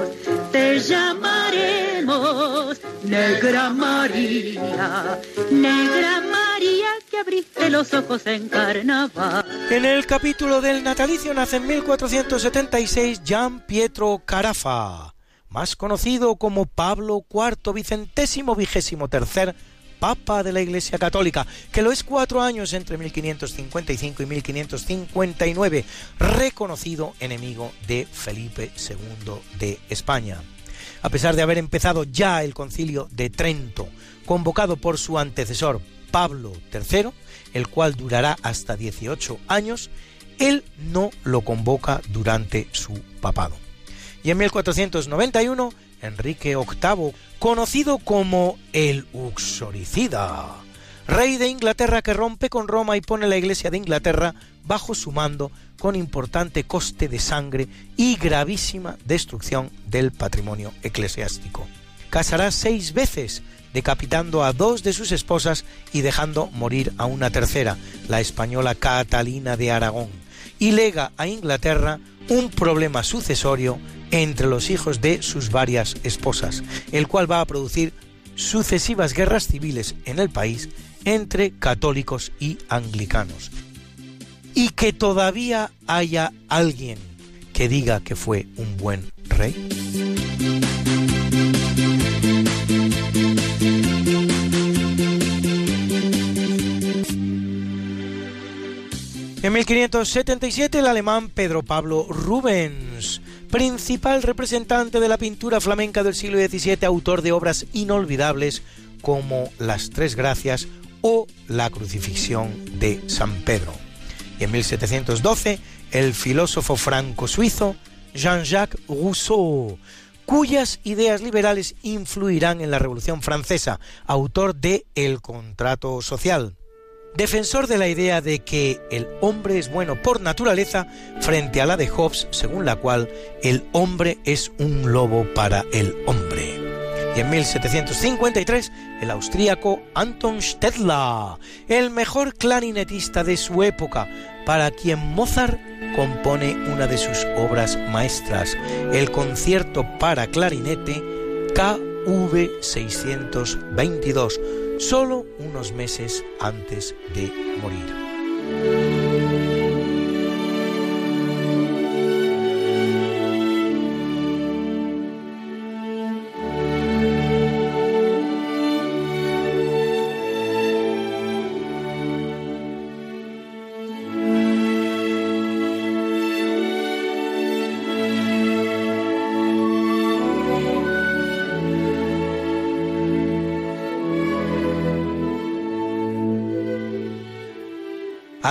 Te llamaremos Negra María, Negra María que abriste los ojos en carnaval. En el capítulo del natalicio nace en 1476 Gian Pietro Carafa, más conocido como Pablo IV vicentésimo vigésimo tercer Papa de la Iglesia Católica, que lo es cuatro años entre 1555 y 1559, reconocido enemigo de Felipe II de España. A pesar de haber empezado ya el concilio de Trento, convocado por su antecesor Pablo III, el cual durará hasta 18 años, él no lo convoca durante su papado. Y en 1491, Enrique VIII, conocido como el Uxoricida, rey de Inglaterra que rompe con Roma y pone la Iglesia de Inglaterra bajo su mando con importante coste de sangre y gravísima destrucción del patrimonio eclesiástico. Casará seis veces, decapitando a dos de sus esposas y dejando morir a una tercera, la española Catalina de Aragón, y lega a Inglaterra un problema sucesorio entre los hijos de sus varias esposas, el cual va a producir sucesivas guerras civiles en el país entre católicos y anglicanos. Y que todavía haya alguien que diga que fue un buen rey. En 1577 el alemán Pedro Pablo Rubens, principal representante de la pintura flamenca del siglo XVII, autor de obras inolvidables como Las Tres Gracias o La Crucifixión de San Pedro. Y en 1712 el filósofo franco-suizo Jean-Jacques Rousseau, cuyas ideas liberales influirán en la Revolución Francesa, autor de El Contrato Social defensor de la idea de que el hombre es bueno por naturaleza frente a la de Hobbes, según la cual el hombre es un lobo para el hombre. Y en 1753, el austríaco Anton Stedler, el mejor clarinetista de su época, para quien Mozart compone una de sus obras maestras, el concierto para clarinete KV 622 solo unos meses antes de morir.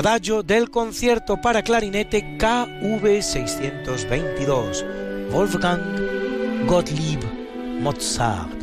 Adagio del concierto para clarinete KV 622, Wolfgang Gottlieb Mozart.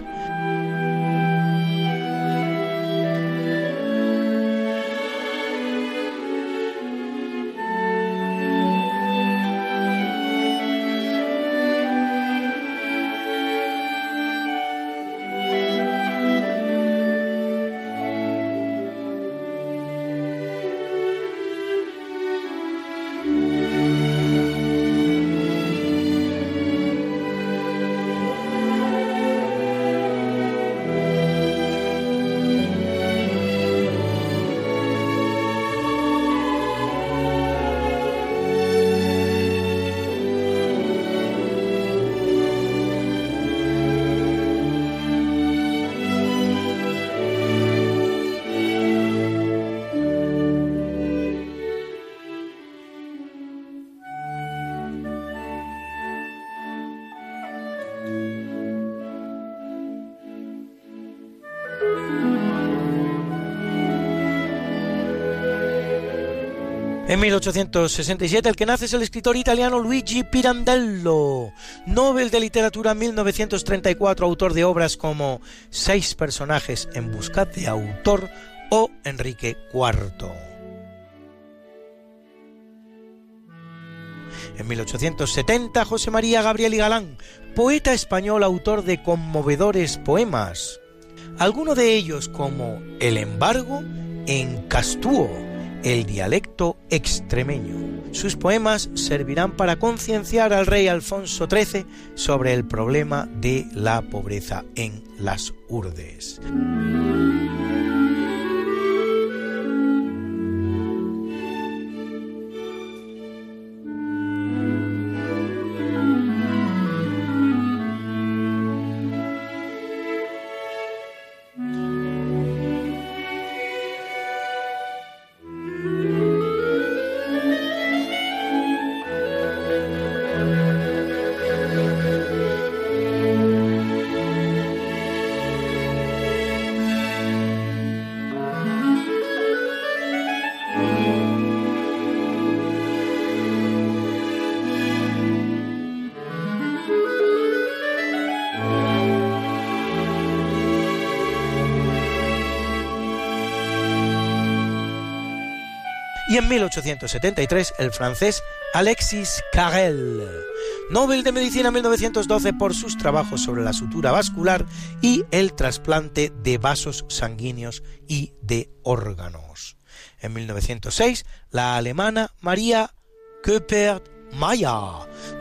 En 1867 el que nace es el escritor italiano Luigi Pirandello, Nobel de Literatura 1934, autor de obras como Seis personajes en busca de autor o Enrique IV. En 1870 José María Gabriel y Galán, poeta español autor de conmovedores poemas, algunos de ellos como El embargo en Castúo, el dialecto extremeño. Sus poemas servirán para concienciar al rey Alfonso XIII sobre el problema de la pobreza en las urdes. Y en 1873 el francés Alexis Carrel, Nobel de Medicina 1912 por sus trabajos sobre la sutura vascular y el trasplante de vasos sanguíneos y de órganos. En 1906, la alemana María Köpert Maya,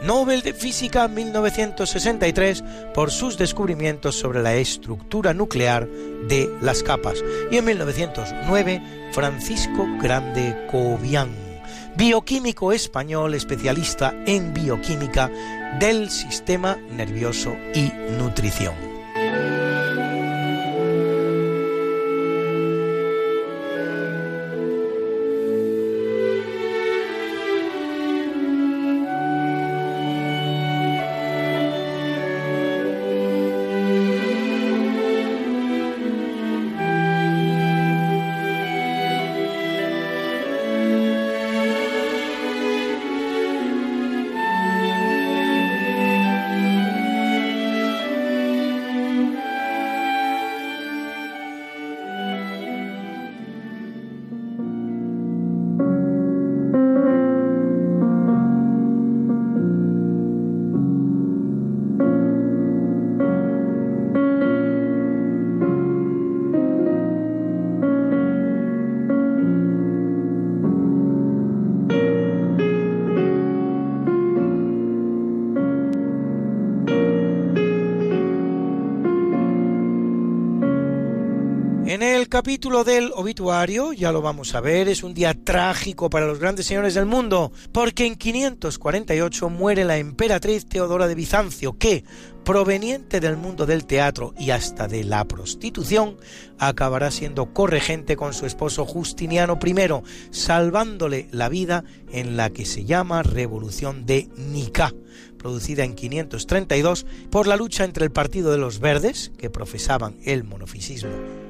Nobel de Física 1963 por sus descubrimientos sobre la estructura nuclear de las capas. Y en 1909, Francisco Grande Cobian, bioquímico español especialista en bioquímica del sistema nervioso y nutrición. Capítulo del obituario, ya lo vamos a ver, es un día trágico para los grandes señores del mundo, porque en 548 muere la emperatriz Teodora de Bizancio, que, proveniente del mundo del teatro y hasta de la prostitución, acabará siendo corregente con su esposo Justiniano I, salvándole la vida en la que se llama Revolución de Nicá producida en 532 por la lucha entre el Partido de los Verdes, que profesaban el monofisismo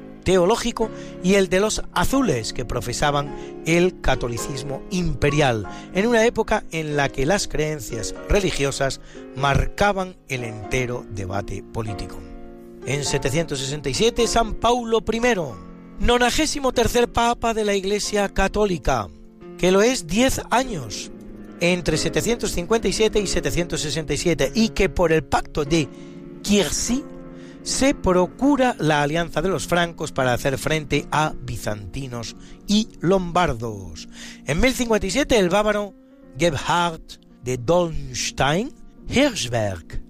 y el de los azules que profesaban el catolicismo imperial, en una época en la que las creencias religiosas marcaban el entero debate político. En 767 San Paulo I, nonagésimo tercer papa de la Iglesia Católica, que lo es 10 años, entre 757 y 767, y que por el pacto de Quircy se procura la alianza de los francos para hacer frente a bizantinos y lombardos. En 1057 el bávaro Gebhard de Dolnstein Hirschberg,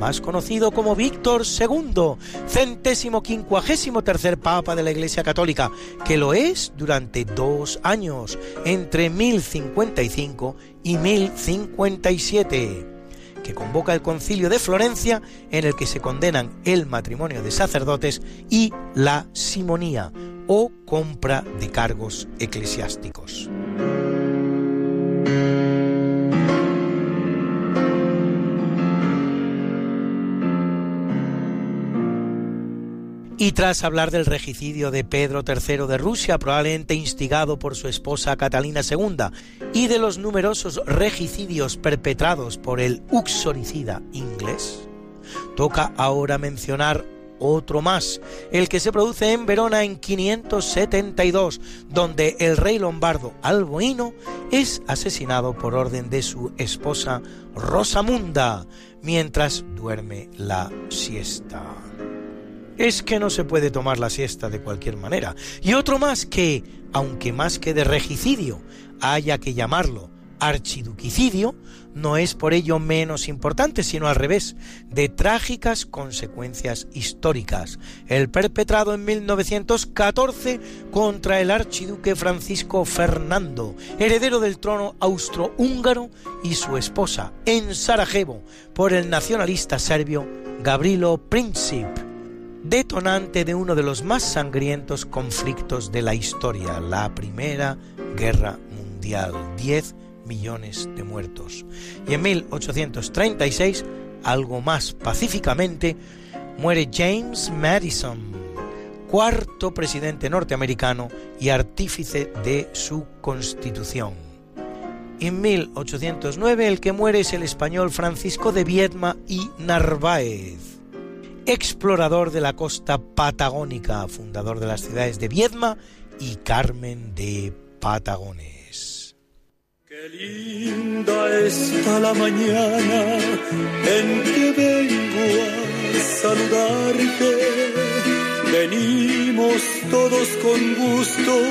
más conocido como Víctor II, centésimo quincuagésimo tercer papa de la Iglesia Católica, que lo es durante dos años, entre 1055 y 1057 que convoca el concilio de Florencia en el que se condenan el matrimonio de sacerdotes y la simonía o compra de cargos eclesiásticos. Y tras hablar del regicidio de Pedro III de Rusia, probablemente instigado por su esposa Catalina II, y de los numerosos regicidios perpetrados por el uxoricida inglés, toca ahora mencionar otro más, el que se produce en Verona en 572, donde el rey lombardo Alboino es asesinado por orden de su esposa Rosamunda mientras duerme la siesta es que no se puede tomar la siesta de cualquier manera. Y otro más que, aunque más que de regicidio haya que llamarlo archiduquicidio, no es por ello menos importante, sino al revés, de trágicas consecuencias históricas. El perpetrado en 1914 contra el archiduque Francisco Fernando, heredero del trono austrohúngaro, y su esposa en Sarajevo por el nacionalista serbio Gavrilo Princip detonante de uno de los más sangrientos conflictos de la historia, la Primera Guerra Mundial, 10 millones de muertos. Y en 1836, algo más pacíficamente, muere James Madison, cuarto presidente norteamericano y artífice de su constitución. En 1809 el que muere es el español Francisco de Viedma y Narváez explorador de la costa patagónica, fundador de las ciudades de Viedma y Carmen de Patagones. Qué linda está la mañana en que vengo a saludarte. Venimos todos con gusto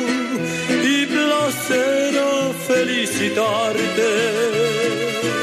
y placer a felicitarte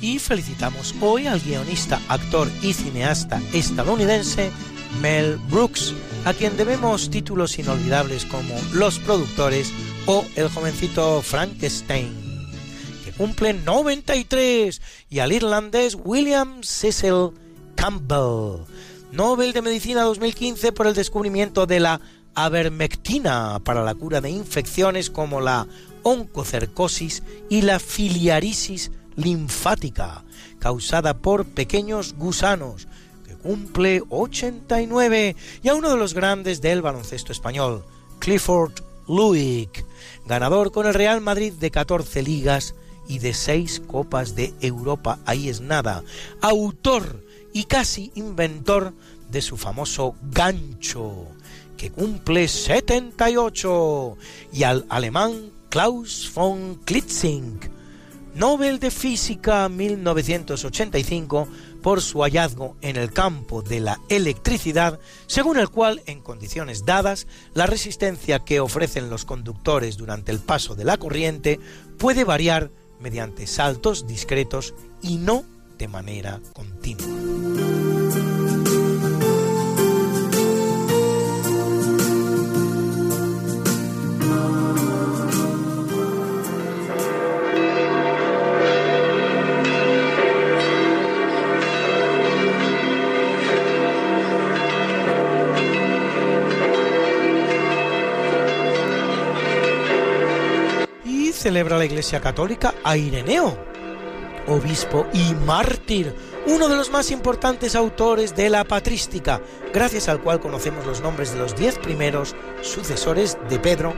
Y felicitamos hoy al guionista, actor y cineasta estadounidense Mel Brooks, a quien debemos títulos inolvidables como Los productores o El jovencito Frankenstein, que cumple 93, y al irlandés William Cecil Campbell, Nobel de Medicina 2015 por el descubrimiento de la avermectina para la cura de infecciones como la oncocercosis y la filiarisis linfática, causada por pequeños gusanos, que cumple 89, y a uno de los grandes del baloncesto español, Clifford Luick, ganador con el Real Madrid de 14 ligas y de 6 copas de Europa, ahí es nada, autor y casi inventor de su famoso gancho, que cumple 78, y al alemán Klaus von Klitzing, Nobel de Física 1985 por su hallazgo en el campo de la electricidad, según el cual, en condiciones dadas, la resistencia que ofrecen los conductores durante el paso de la corriente puede variar mediante saltos discretos y no de manera continua. Celebra la Iglesia Católica a Ireneo, obispo y mártir, uno de los más importantes autores de la patrística, gracias al cual conocemos los nombres de los diez primeros sucesores de Pedro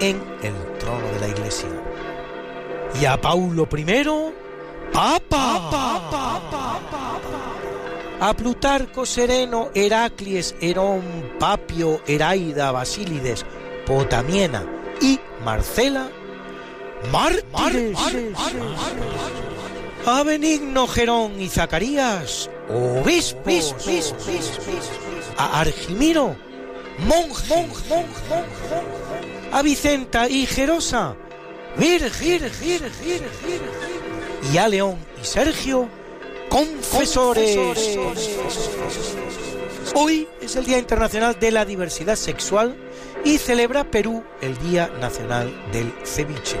en el trono de la Iglesia. Y a Paulo I, Papa. A Plutarco Sereno, Heraclies, Herón, Papio, Heraida, Basílides, Potamiena y Marcela mártires. A Benigno Gerón y Zacarías, obispos. A Argimiro, monje. A Vicenta y Jerosa, Virgil, y a León y Sergio, confesores. Hoy es el Día Internacional de la Diversidad Sexual y celebra Perú el Día Nacional del Ceviche.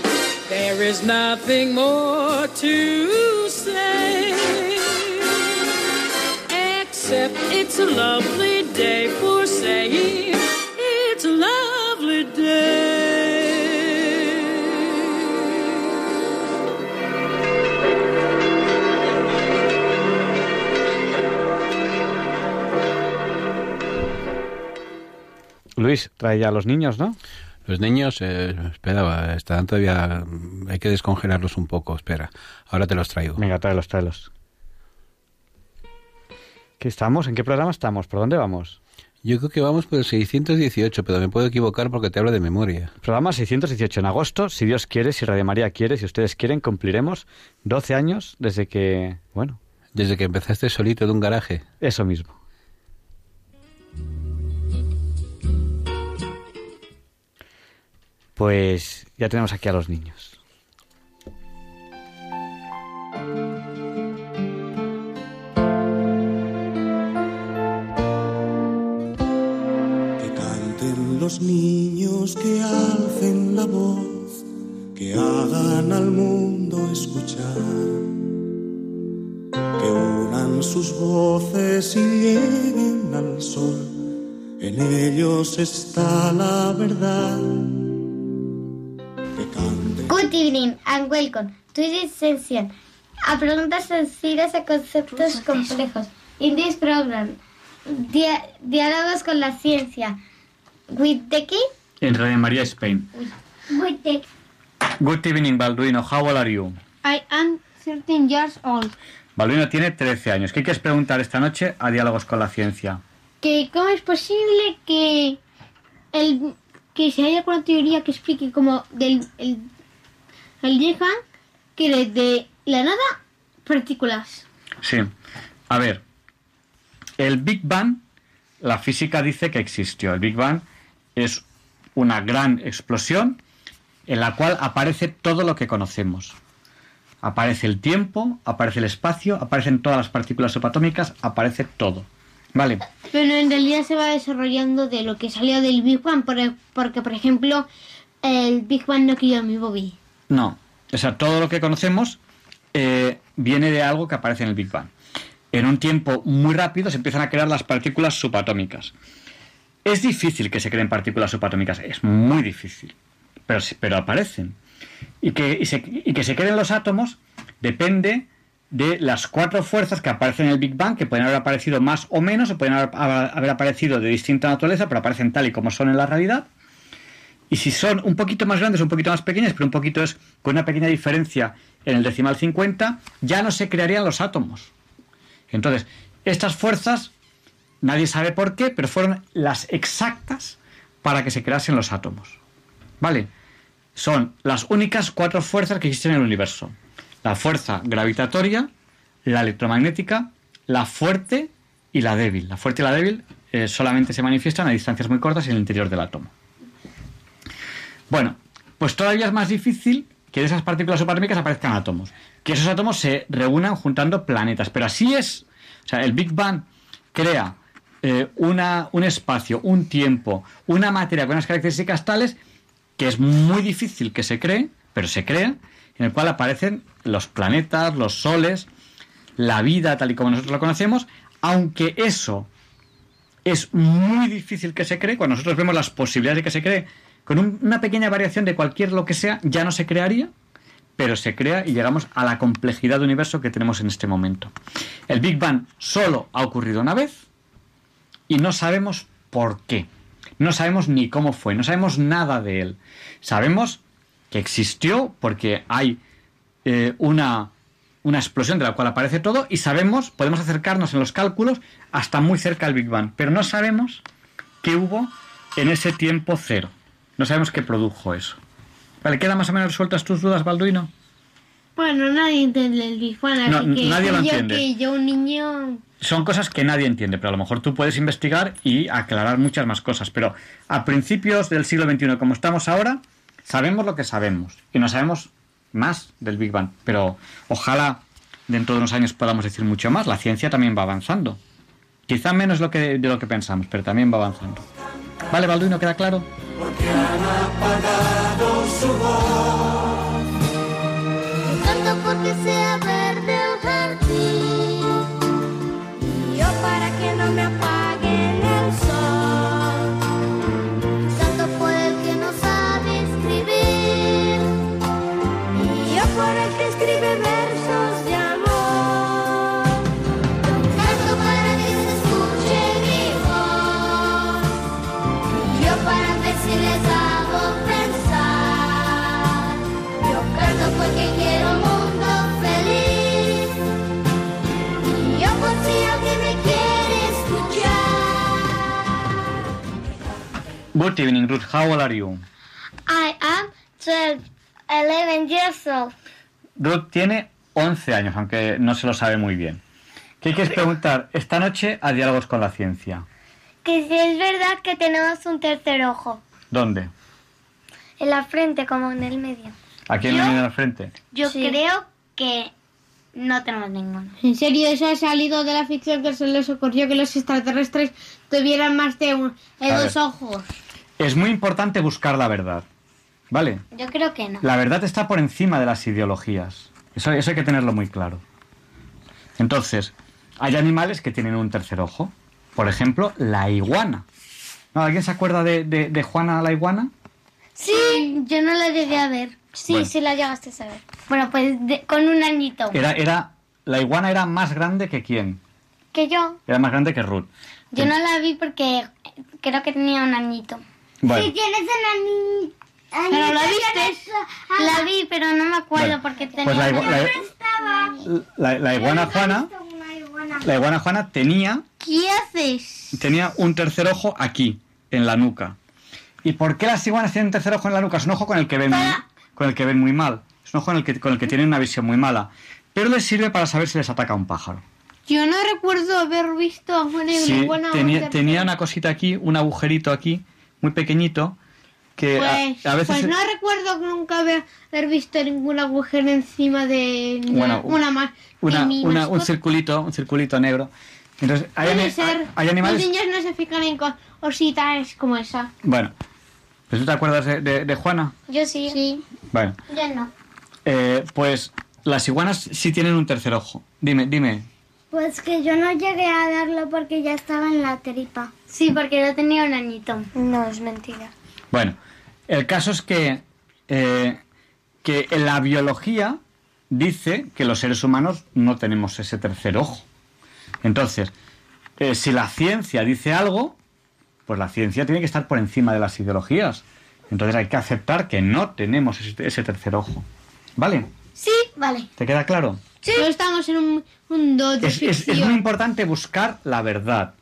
There is nothing more to say, except it's a lovely day for saying it's a lovely day. Luis, trae ya a los niños, ¿no? Los niños, eh, espera, están todavía... Hay que descongelarlos un poco, espera. Ahora te los traigo. Venga, tráelos, tráelos. ¿Qué estamos? ¿En qué programa estamos? ¿Por dónde vamos? Yo creo que vamos por el 618, pero me puedo equivocar porque te hablo de memoria. Programa 618 en agosto, si Dios quiere, si Radio María quiere, si ustedes quieren, cumpliremos 12 años desde que, bueno... Desde que empezaste solito de un garaje. Eso mismo. Pues ya tenemos aquí a los niños. Que canten los niños, que alcen la voz, que hagan al mundo escuchar, que unan sus voces y lleguen al sol. En ellos está la verdad. Good evening and welcome to this session. A preguntas sencillas a conceptos complejos. In this program, dia- diálogos con la ciencia. With the key? En Radio María Spain. With the Good evening, Balduino. How old are you? I am 13 years old. Balduino tiene 13 años. ¿Qué quieres preguntar esta noche a Diálogos con la Ciencia? Que ¿Cómo es posible que el que se haya alguna teoría que explique como del el, el Big Bang que de la nada partículas? Sí. A ver, el Big Bang, la física dice que existió. El Big Bang es una gran explosión en la cual aparece todo lo que conocemos. Aparece el tiempo, aparece el espacio, aparecen todas las partículas subatómicas, aparece todo. ¿Vale? Pero en realidad se va desarrollando de lo que salió del Big Bang, por- porque por ejemplo el Big Bang no crió a mi Bobby. No. O sea, todo lo que conocemos eh, viene de algo que aparece en el Big Bang. En un tiempo muy rápido se empiezan a crear las partículas subatómicas. Es difícil que se creen partículas subatómicas, es muy difícil, pero, pero aparecen. Y que, y, se, que se creen los átomos depende de las cuatro fuerzas que aparecen en el Big Bang, que pueden haber aparecido más o menos, o pueden haber aparecido de distinta naturaleza, pero aparecen tal y como son en la realidad. Y si son un poquito más grandes un poquito más pequeñas, pero un poquito es con una pequeña diferencia en el decimal 50, ya no se crearían los átomos. Entonces, estas fuerzas, nadie sabe por qué, pero fueron las exactas para que se creasen los átomos. ¿Vale? Son las únicas cuatro fuerzas que existen en el universo. La fuerza gravitatoria, la electromagnética, la fuerte y la débil. La fuerte y la débil eh, solamente se manifiestan a distancias muy cortas en el interior del átomo. Bueno, pues todavía es más difícil que de esas partículas subatómicas aparezcan átomos. Que esos átomos se reúnan juntando planetas. Pero así es. O sea, el Big Bang crea eh, una, un espacio, un tiempo, una materia con unas características tales que es muy difícil que se cree, pero se crea, en el cual aparecen los planetas, los soles, la vida tal y como nosotros la conocemos, aunque eso es muy difícil que se cree, cuando nosotros vemos las posibilidades de que se cree, con un- una pequeña variación de cualquier lo que sea, ya no se crearía, pero se crea y llegamos a la complejidad de universo que tenemos en este momento. El Big Bang solo ha ocurrido una vez y no sabemos por qué. No sabemos ni cómo fue, no sabemos nada de él. Sabemos que existió porque hay eh, una una explosión de la cual aparece todo y sabemos, podemos acercarnos en los cálculos hasta muy cerca del Big Bang, pero no sabemos qué hubo en ese tiempo cero. No sabemos qué produjo eso. Vale, ¿quedan más o menos resueltas tus dudas, Balduino? Bueno, nadie entiende el Big Bang, así No, que nadie lo yo entiende. que yo un niño Son cosas que nadie entiende, pero a lo mejor tú puedes investigar y aclarar muchas más cosas. Pero a principios del siglo XXI, como estamos ahora, sabemos lo que sabemos y no sabemos más del Big Bang. Pero ojalá dentro de unos años podamos decir mucho más. La ciencia también va avanzando. Quizá menos lo que, de lo que pensamos, pero también va avanzando. ¿Vale, Balduino? ¿Queda claro? Tiene 11 años, aunque no se lo sabe muy bien. ¿Qué quieres preguntar esta noche a Diálogos con la Ciencia? Que si es verdad que tenemos un tercer ojo. ¿Dónde? En la frente, como en el medio. ¿Aquí en Yo- medio de la frente? Yo creo que no tenemos ninguno. En serio, eso ha salido de la ficción que se les ocurrió que los extraterrestres tuvieran más de, un, de dos ojos. Es muy importante buscar la verdad. ¿Vale? Yo creo que no. La verdad está por encima de las ideologías. Eso, eso hay que tenerlo muy claro. Entonces, hay animales que tienen un tercer ojo. Por ejemplo, la iguana. ¿No? ¿Alguien se acuerda de, de- de Juana la iguana? Sí, yo no la llegué a ver. Sí, Bueno. sí la llegaste a saber. Bueno, pues de- con un añito. Era, era, la iguana era más grande que quién. Que yo. Era más grande que Ruth. Yo no la vi porque creo que tenía un añito. Bueno. Sí, tienes un añito. ¿Pero la viste? La vi, pero no me acuerdo Bueno, porque tenía... pues la un igua- la-. La, la iguana Juana, la iguana Juana tenía, ¿Qué haces? tenía un tercer ojo aquí, en la nuca. ¿Y por qué las iguanas tienen un tercer ojo en la nuca? Es un ojo con el que ven, muy, con el que ven muy mal. Es un ojo con el que, con el que tienen una visión muy mala. Pero les sirve para saber si les ataca un pájaro. Yo no recuerdo haber visto a una Sí, iguana tenía, un tenía una cosita aquí, un agujerito aquí, muy pequeñito, que Pues, a, veces... pues no recuerdo nunca haber, haber visto ningún agujero encima de Bueno, una, una más. una- de mi una- un circulito, un circulito negro. Entonces, hay, Puede ani- ser. hay animales... Los niños no se fijan en cositas como esa. Bueno, ¿pues ¿tú te acuerdas de, de- de Juana? Yo sí. Sí. Bueno, Yo no. eh, pues las iguanas sí tienen un tercer ojo. Dime, dime. Pues que yo no llegué a darlo porque ya estaba en la tripa. Sí, porque no tenía un añito. No, es mentira. Bueno, el caso es que, eh, que en la biología dice que los seres humanos no tenemos ese tercer ojo. Entonces, eh, si la ciencia dice algo, pues la ciencia tiene que estar por encima de las ideologías. Entonces hay que aceptar que no tenemos ese, ese tercer ojo. ¿Vale? Sí, vale. ¿Te queda claro? No estamos en un mundo de Es, es- es ficción. muy importante buscar la verdad.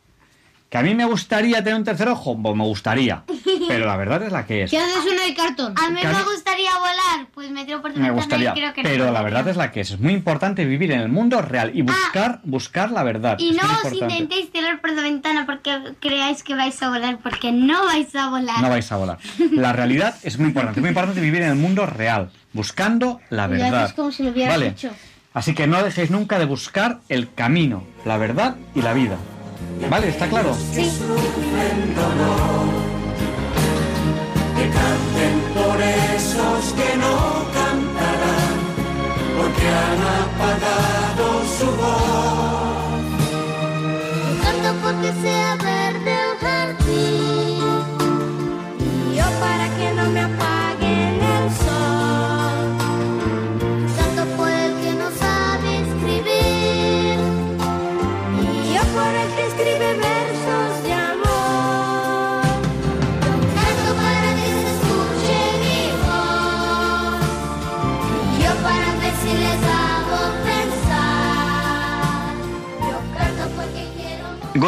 ¿Que a mí me gustaría tener un tercer ojo? Pues me gustaría. Pero la verdad es la que es. ¿Qué haces uno de cartón? A mí me gustaría volar. Pues me tiro por Me gustaría. creo que no Pero la verdad es la que es. Es muy importante vivir en el mundo real y buscar, buscar la verdad. Y Es no os intentéis tirar por la ventana porque creáis que vais a volar, porque no vais a volar. No vais a volar. La realidad es muy importante. Es muy importante vivir en el mundo real, buscando la verdad. haces como si lo hubieras Vale. hecho. Así que no dejéis nunca de buscar el camino, la verdad y la vida. ¿Vale? ¿Está claro?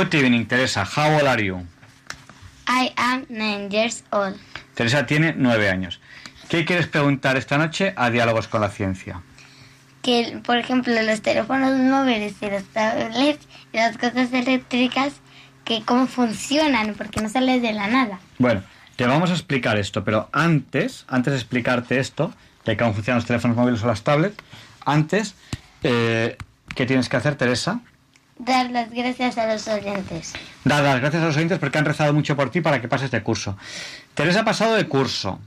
Good evening, Teresa. How old are you? I am nine years old. Teresa tiene nueve años. ¿Qué quieres preguntar esta noche a Diálogos con la Ciencia? Que, por ejemplo, los teléfonos móviles y los tablets y las cosas eléctricas, que cómo funcionan, porque no sale de la nada. Bueno, te vamos a explicar esto, pero antes, antes de explicarte esto, de cómo funcionan los teléfonos móviles o las tablets, antes, eh, ¿qué tienes que hacer, Teresa? Dar las gracias a los oyentes. Dar las gracias a los oyentes porque han rezado mucho por ti para que pases de curso. Teresa ha pasado de curso.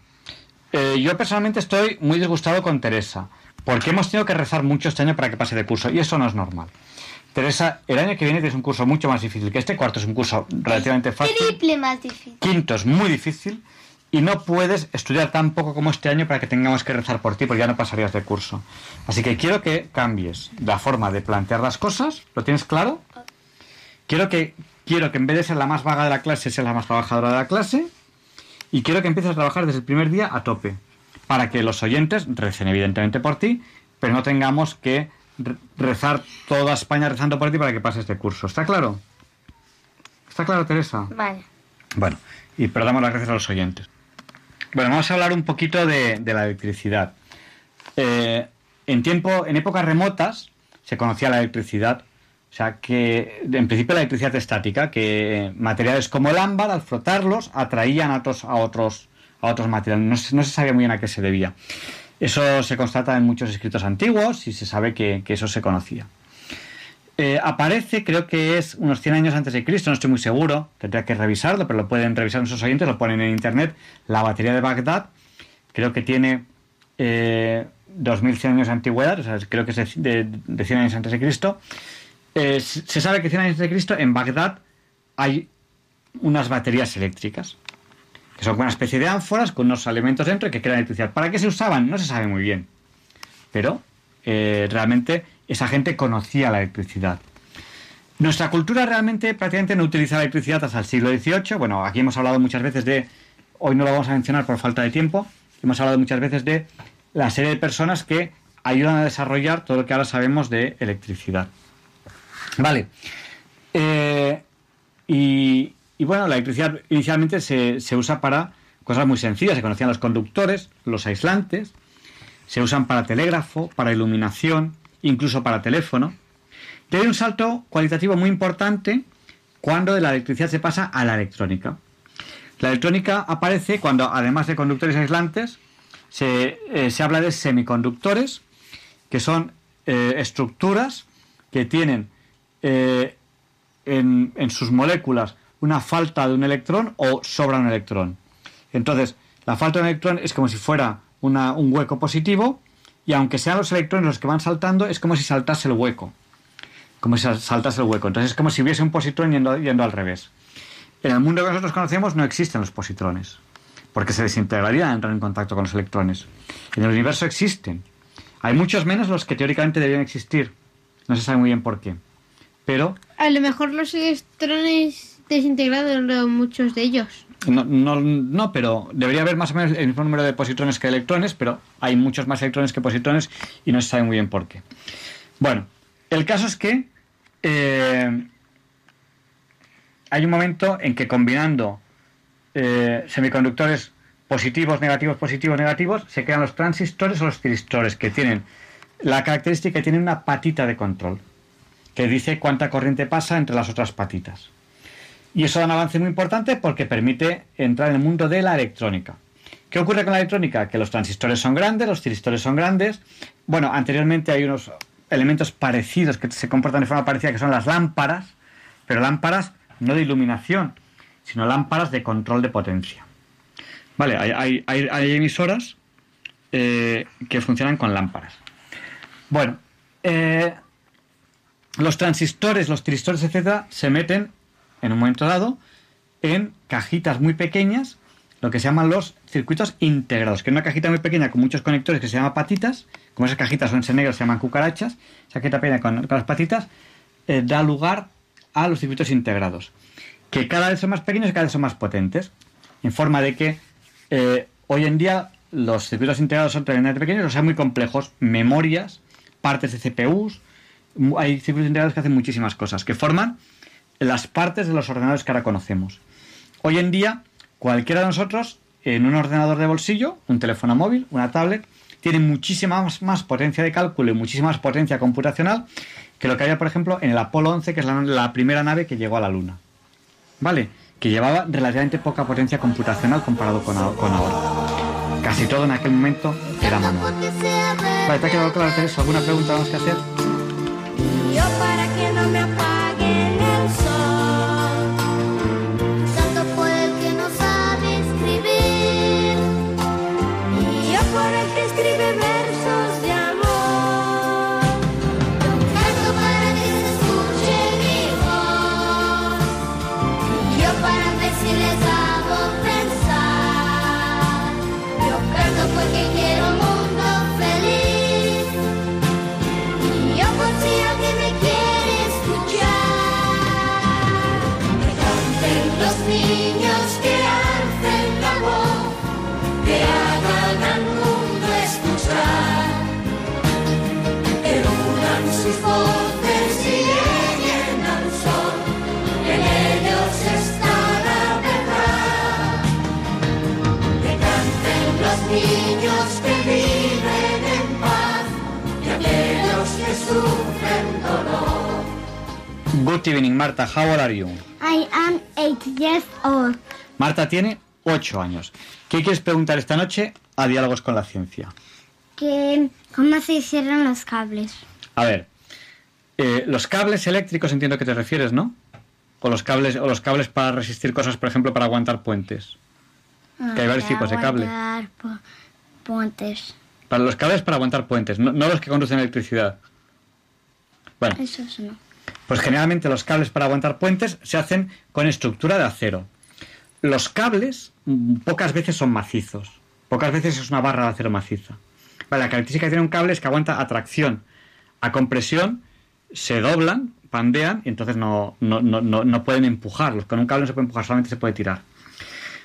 Eh, yo personalmente estoy muy disgustado con Teresa, porque hemos tenido que rezar mucho este año para que pase de curso, y eso no es normal. Teresa, el año que viene tienes un curso mucho más difícil que este, cuarto es un curso relativamente fácil, Triple más difícil. quinto es muy difícil, y no puedes estudiar tan poco como este año para que tengamos que rezar por ti, porque ya no pasarías de curso. Así que quiero que cambies la forma de plantear las cosas, ¿lo tienes claro? Quiero que, quiero que en vez de ser la más vaga de la clase, seas la más trabajadora de la clase, y quiero que empieces a trabajar desde el primer día a tope, para que los oyentes recen evidentemente por ti, pero no tengamos que re- rezar toda España rezando por ti para que pases este curso. ¿Está claro? ¿Está claro, Teresa? Vale. Bueno, y pero damos las gracias a los oyentes. Bueno, vamos a hablar un poquito de, la electricidad. Eh, en tiempo, en épocas remotas se conocía la electricidad, o sea que en principio la electricidad estática, que materiales como el ámbar al frotarlos atraían a otros a otros a otros materiales. No, se- sabía muy bien a qué se debía. Eso se constata en muchos escritos antiguos y se sabe que eso se conocía. Eh, aparece, creo que es unos 100 años antes de Cristo, no estoy muy seguro, tendría que revisarlo, pero lo pueden revisar nuestros oyentes, lo ponen en internet. La batería de Bagdad, creo que tiene eh, 2100 años de antigüedad, o sea, creo que es de, de- de 100 años antes de Cristo. Eh, se se sabe que 100 años antes de Cristo en Bagdad hay unas baterías eléctricas, que son una especie de ánforas con unos elementos dentro que crean electricidad. ¿Para qué se usaban? No se sabe muy bien, pero eh, realmente esa gente conocía la electricidad. Nuestra cultura realmente prácticamente no utiliza la electricidad hasta el siglo XVIII. Bueno, aquí hemos hablado muchas veces de, hoy no lo vamos a mencionar por falta de tiempo, hemos hablado muchas veces de la serie de personas que ayudan a desarrollar todo lo que ahora sabemos de electricidad. Vale. Eh, y, y bueno, la electricidad inicialmente se, se usa para cosas muy sencillas. Se conocían los conductores, los aislantes, se usan para telégrafo, para iluminación, incluso para teléfono. Y hay un salto cualitativo muy importante cuando de la electricidad se pasa a la electrónica. La electrónica aparece cuando, además de conductores aislantes, se, eh, se habla de semiconductores, que son eh, estructuras que tienen eh, en, en sus moléculas una falta de un electrón o sobra un electrón. Entonces, la falta de un electrón es como si fuera una- un hueco positivo y aunque sean los electrones los que van saltando, es como si saltase el hueco. Como si sal- saltase el hueco. Entonces es como si hubiese un positrón yendo, yendo al revés. En el mundo que nosotros conocemos no existen los positrones, porque se desintegrarían al entrar en contacto con los electrones. En el universo existen. Hay muchos menos los que teóricamente deberían existir. No se sabe muy bien por qué. Pero A lo mejor los electrones desintegrados, no, muchos de ellos. No, no, no, pero debería haber más o menos el mismo número de positrones que electrones, pero hay muchos más electrones que positrones y no se sabe muy bien por qué. Bueno, el caso es que eh, hay un momento en que combinando eh, semiconductores positivos, negativos, positivos, negativos, se crean los transistores o los tiristores, que tienen la característica que tienen una patita de control, que dice cuánta corriente pasa entre las otras patitas. Y eso da un avance muy importante porque permite entrar en el mundo de la electrónica. ¿Qué ocurre con la electrónica? Que los transistores son grandes, los tiristores son grandes. Bueno, anteriormente hay unos elementos parecidos que se comportan de forma parecida que son las lámparas, pero lámparas no de iluminación, sino lámparas de control de potencia. Vale, hay, hay- hay- emisoras eh, que funcionan con lámparas. Bueno, eh, los transistores, los tiristores, etcétera, se meten en un momento dado en cajitas muy pequeñas, lo que se llaman los circuitos integrados, que es una cajita muy pequeña con muchos conectores que se llama patitas, como esas cajitas son negras se llaman cucarachas, esa cajita pequeña con, con las patitas eh, da lugar a los circuitos integrados, que cada vez son más pequeños y cada vez son más potentes, en forma de que eh, hoy en día los circuitos integrados son tremendamente pequeños, o sea, muy complejos, memorias, partes de CPUs, hay circuitos integrados que hacen muchísimas cosas, que forman las partes de los ordenadores que ahora conocemos. Hoy en día, cualquiera de nosotros, en un ordenador de bolsillo, un teléfono móvil, una tablet, tiene muchísima más, potencia de cálculo y muchísima más potencia computacional que lo que había, por ejemplo, en el Apolo 11, que es la, primera nave que llegó a la Luna. ¿Vale? Que llevaba relativamente poca potencia computacional comparado con, con ahora. Casi todo en aquel momento era manual. Vale, ¿te ha quedado claro, Teresa? ¿Alguna pregunta más que hacer? Yo para que no me Good evening, Marta. How old are you? I am eight years old. Marta tiene 8 años. ¿Qué quieres preguntar esta noche a Diálogos con la Ciencia? Que, ¿Cómo se hicieron los cables? A ver, eh, los cables eléctricos entiendo que te refieres, ¿no? O los cables, o los cables para resistir cosas, por ejemplo, para aguantar puentes. Que hay varios tipos de cable. aguantar pu- Puentes. Para los cables para aguantar puentes, no, no los que conducen electricidad. Bueno, Esos no. Pues generalmente los cables para aguantar puentes se hacen con estructura de acero. Los cables mm, pocas veces son macizos. Pocas veces es una barra de acero maciza. La característica que tiene un cable es que aguanta atracción. A compresión se doblan, pandean y entonces no, no, no, no, pueden empujarlos. Con un cable no se puede empujar, solamente se puede tirar.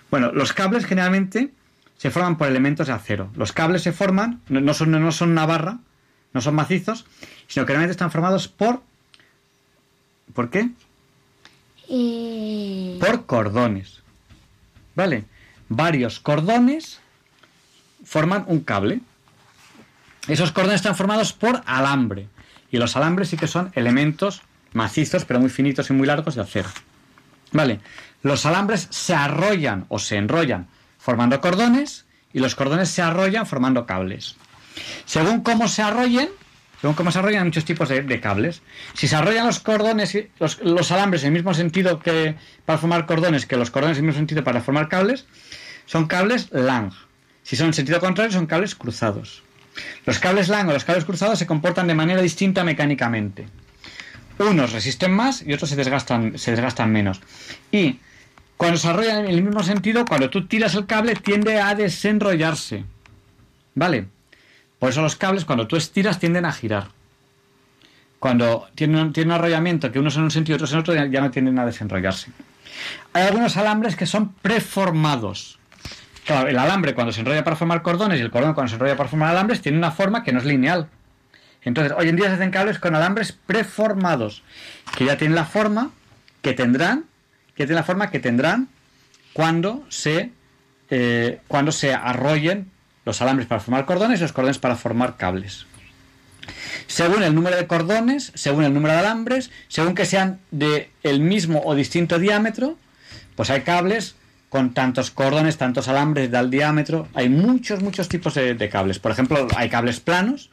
Bueno, los cables generalmente se forman por elementos de acero. Los cables se forman, no son, no son una barra, no son macizos, sino que realmente están formados por... ¿Por qué? Eh, Por cordones. ¿Vale? Varios cordones forman un cable. Esos cordones están formados por alambre. Y los alambres sí que son elementos macizos, pero muy finitos y muy largos de acero. ¿Vale? Los alambres se arrollan o se enrollan formando cordones y los cordones se arrollan formando cables. Según cómo se arrollen, según cómo se arrollan muchos tipos de, cables. Si se arrollan los cordones, los, los alambres en el mismo sentido que para formar cordones, que los cordones en el mismo sentido para formar cables, son cables Lang. Si son en sentido contrario, son cables cruzados. Los cables Lang o los cables cruzados se comportan de manera distinta mecánicamente. Unos resisten más y otros se desgastan, se desgastan menos. Y cuando se arrollan en el mismo sentido, cuando tú tiras el cable tiende a desenrollarse. ¿Vale? Por eso los cables, cuando tú estiras, tienden a girar. Cuando tienen, un- arrollamiento que unos en un sentido y otros en otro, ya, ya no tienden a desenrollarse. Hay algunos alambres que son preformados. Claro, el alambre cuando se enrolla para formar cordones y el cordón cuando se enrolla para formar alambres tiene una forma que no es lineal. Entonces, hoy en día se hacen cables con alambres preformados, que ya tienen la forma que tendrán, que tienen la forma que tendrán cuando se, eh, cuando se arrollen los alambres para formar cordones y los cordones para formar cables. Según el número de cordones, según el número de alambres, según que sean de el mismo o distinto diámetro, pues hay cables con tantos cordones, tantos alambres de tal diámetro. Hay muchos, muchos tipos de, cables. Por ejemplo, hay cables planos,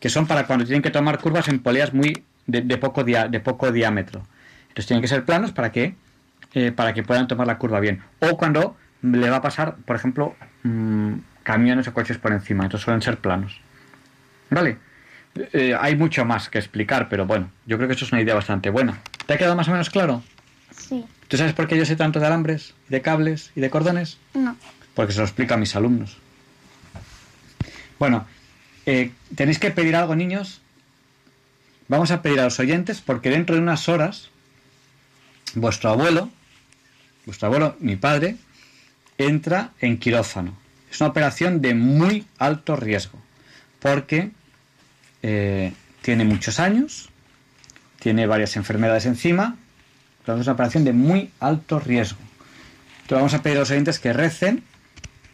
que son para cuando tienen que tomar curvas en poleas muy de, de poco, dia- de poco diámetro. Entonces tienen que ser planos para que, eh, para que puedan tomar la curva bien. O cuando le va a pasar, por ejemplo, mm, camiones o coches por encima. Entonces suelen ser planos. ¿Vale? Eh, hay mucho más que explicar, pero bueno, yo creo que eso es una idea bastante buena. ¿Te ha quedado más o menos claro? sí. ¿Tú sabes por qué yo sé tanto de alambres, de cables y de cordones? No. Porque se lo explico a mis alumnos. Bueno, eh, tenéis que pedir algo, niños. Vamos a pedir a los oyentes porque dentro de unas horas vuestro abuelo, vuestro abuelo, mi padre, entra en quirófano. Es una operación de muy alto riesgo porque eh, tiene muchos años, tiene varias enfermedades encima Pero es una operación de muy alto riesgo. Entonces vamos a pedir a los oyentes que recen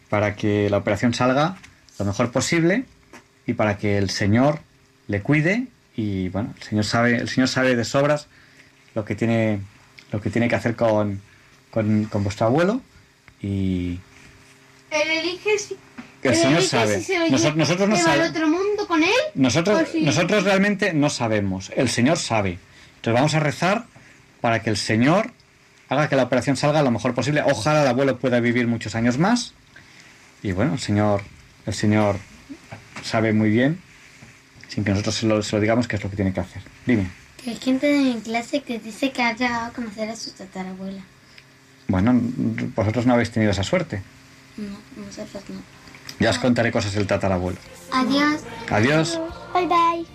para que la operación salga lo mejor posible y para que el Señor le cuide y bueno, el Señor sabe, el Señor sabe de sobras lo que tiene, lo que tiene que hacer con, con, con vuestro abuelo y Él elige si, que el Señor sabe. si se va, Nosotros, no sabemos. otro mundo con él. Nosotros, si- nosotros realmente no sabemos. El Señor sabe. Entonces vamos a rezar para que el Señor haga que la operación salga lo mejor posible. Ojalá el abuelo pueda vivir muchos años más. Y bueno, el Señor, el Señor sabe muy bien, sin que nosotros se lo, se lo digamos, qué es lo que tiene que hacer. Dime. Que hay gente en clase que dice que ha llegado a conocer a su tatarabuela. Bueno, vosotros no habéis tenido esa suerte. No, nosotros no. Ya os contaré cosas del tatarabuelo. Adiós. Adiós. Bye bye.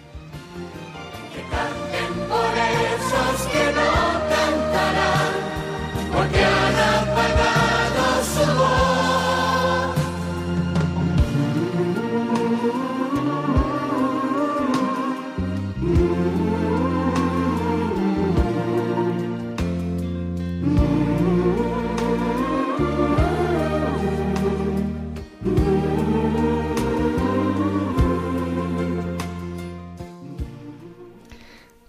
Por esos que no cantarán, porque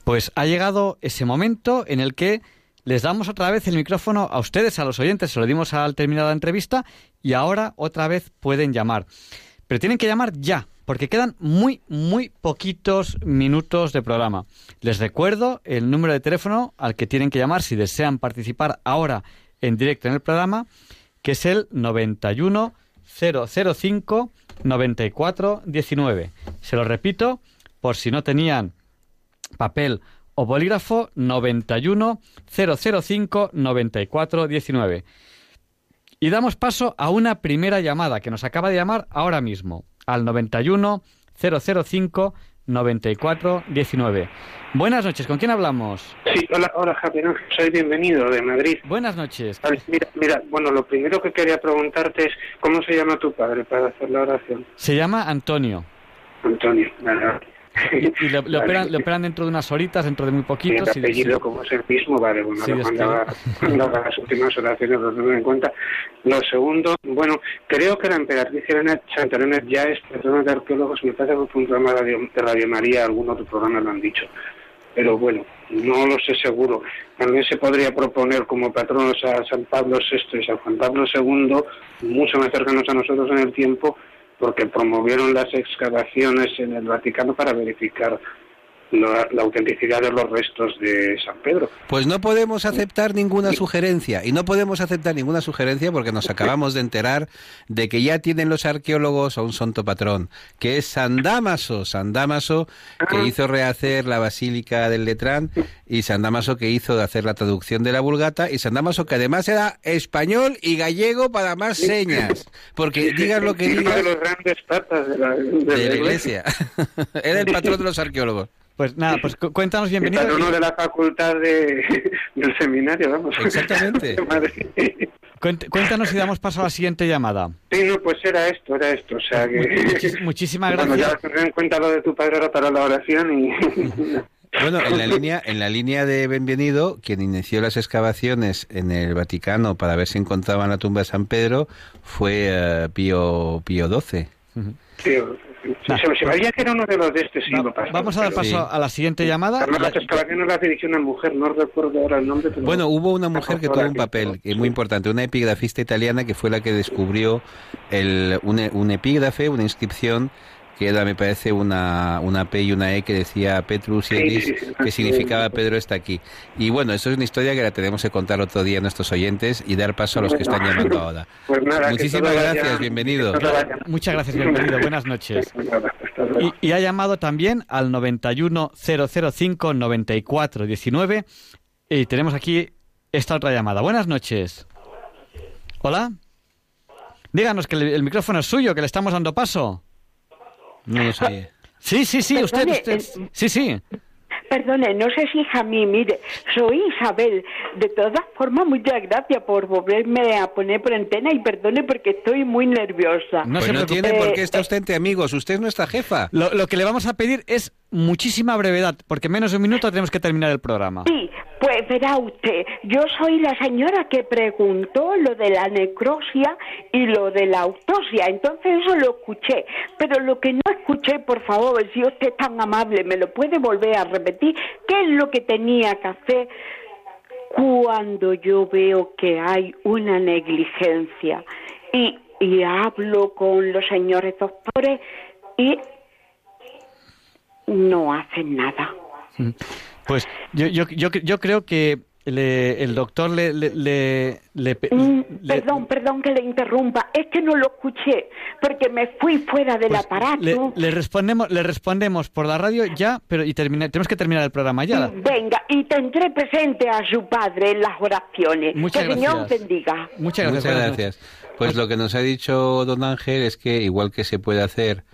Pues ha llegado ese momento en el que les damos otra vez el micrófono a ustedes, a los oyentes, se lo dimos al terminar la entrevista y ahora otra vez pueden llamar. Pero tienen que llamar ya, porque quedan muy, muy poquitos minutos de programa. Les recuerdo el número de teléfono al que tienen que llamar si desean participar ahora en directo en el programa, que es el 91 005 94 19. Se lo repito, por si no tenían papel o bolígrafo 91 005 94 19. Y damos paso a una primera llamada que nos acaba de llamar ahora mismo al 91 005 94 19. Buenas noches, ¿con quién hablamos? Sí, hola, hola Javier, Ángel, soy bienvenido de Madrid. Buenas noches. Vale, mira, mira, bueno, lo primero que quería preguntarte es, ¿cómo se llama tu padre para hacer la oración? Se llama Antonio. Antonio, vale, Y le, le Vale. operan, le operan dentro de unas horitas, dentro de muy poquito. si- apellido si- como es el mismo, vale, bueno, lo haga las últimas oraciones lo tengo en cuenta. Lo segundo, bueno, creo que la emperatriz Elena Elena ya es patrona de arqueólogos, me parece que fue un programa de Radio, de Radio María, algún otro programa lo han dicho. Pero bueno, no lo sé seguro. También se podría proponer como patronos a San Pablo VI y San Juan Pablo II, mucho más cercanos a nosotros en el tiempo, porque promovieron las excavaciones en el Vaticano para verificar la, la autenticidad de los restos de San Pedro. Pues no podemos aceptar ninguna sugerencia. Y no podemos aceptar ninguna sugerencia porque nos acabamos de enterar de que ya tienen los arqueólogos a un santo patrón, que es San Dámaso. San Dámaso que hizo rehacer la Basílica del Letrán y San Dámaso que hizo hacer la traducción de la Vulgata y San Dámaso que además era español y gallego para más señas. Porque digas lo que Y uno digas de los grandes papas de la, de de la iglesia. era el patrón de los arqueólogos. Pues nada, pues cu- cuéntanos bienvenido. patrono de la facultad de, del seminario, vamos. Exactamente. Cuént- Cuéntanos y damos paso a la siguiente llamada. Sí, no, pues era esto, era esto. O sea que. Muchis- muchísimas Bueno, gracias. ya tendré en cuenta lo de tu padre ahora para la oración y. Bueno, en la línea, en la línea de Benvenido, quien inició las excavaciones en el Vaticano para ver si encontraban la tumba de San Pedro fue eh, Pío, Pío XII. Sí, se, se veía que era uno de los de este siglo pasado. Vamos a dar paso a la siguiente llamada. Además, las excavaciones las dirigió una mujer, no recuerdo ahora el nombre. Pero... Bueno, hubo una mujer que tuvo un papel eh, muy importante, una epigrafista italiana que fue la que descubrió el, un, un epígrafe, una inscripción que era, me parece, una, una P y una E que decía Petrus Sí, Iris, sí, sí, que sí. significaba Pedro está aquí. Y bueno, eso es una historia que la tenemos que contar otro día a nuestros oyentes y dar paso a los que están llamando ahora. Pues nada, Muchísimas vaya- gracias, bienvenido. Muchas gracias, bienvenido. Buenas noches. Y, y ha llamado también al 91 005 94 19 y tenemos aquí esta otra llamada. Buenas noches. Hola. Díganos que el, el micrófono es suyo, que le estamos dando paso. No lo sé. Sí, sí, sí, usted, usted. Sí, sí. Perdone, no sé si es a mí, mire, soy Isabel. De todas formas, muchas gracias por volverme a poner por antena y perdone porque estoy muy nerviosa. pues no tiene por qué Eh, estar usted entre amigos, usted es nuestra jefa. Lo, lo que le vamos a pedir es muchísima brevedad, porque en menos de un minuto tenemos que terminar el programa. Sí, Pues verá usted, yo soy la señora que preguntó lo de la necrosia y lo de la autopsia, entonces eso lo escuché, pero lo que no escuché, por favor, si usted es tan amable, me lo puede volver a repetir, ¿qué es lo que tenía que hacer cuando yo veo que hay una negligencia? Y, hablo con los señores doctores y no hacen nada. Mm. Pues yo, yo, yo, yo creo que le- el doctor le, le, le- le pe- Mm, le- perdón, perdón que le interrumpa, es que no lo escuché porque me fui fuera del aparato. le- le respondemos le respondemos por la radio ya, pero y termina- tenemos que terminar el programa ya. Venga, y tendré presente a su padre en las oraciones. Muchas que el Señor gracias. bendiga. Muchas gracias. buenas gracias. Pues lo que nos ha dicho don Ángel es que igual que se puede hacer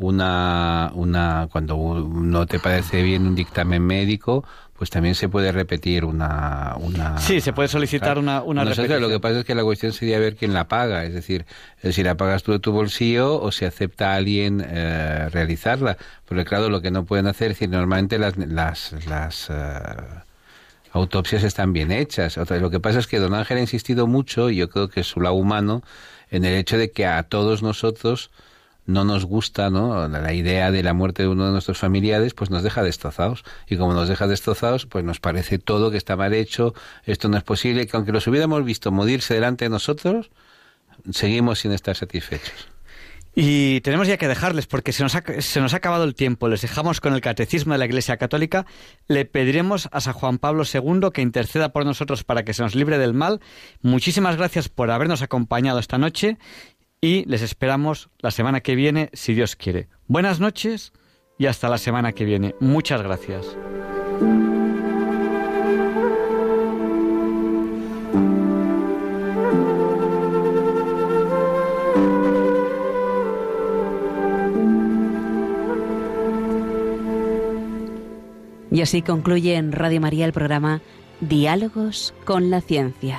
una, una cuando no te parece bien un dictamen médico, pues también se puede repetir una... una Sí, se puede solicitar una, una Nosotros repetición. lo que pasa es que la cuestión sería ver quién la paga, es decir, eh, si la pagas tú de tu bolsillo o si acepta alguien eh, realizarla. Porque claro, lo que no pueden hacer es decir, normalmente las, las, las eh, autopsias están bien hechas. Otra- lo que pasa es que don Ángel ha insistido mucho, y yo creo que es su lado humano, en el hecho de que a todos nosotros no nos gusta ¿no? la idea de la muerte de uno de nuestros familiares, pues nos deja destrozados. Y como nos deja destrozados, pues nos parece todo que está mal hecho, esto no es posible, que aunque los hubiéramos visto morirse delante de nosotros, seguimos sin estar satisfechos. Y tenemos ya que dejarles porque se nos, ha, se nos ha acabado el tiempo. Les dejamos con el Catecismo de la Iglesia Católica. Le pediremos a San Juan Pablo II que interceda por nosotros para que se nos libre del mal. Muchísimas gracias por habernos acompañado esta noche y les esperamos la semana que viene, si Dios quiere. Buenas noches y hasta la semana que viene. Muchas gracias. Y así concluye en Radio María el programa Diálogos con la Ciencia.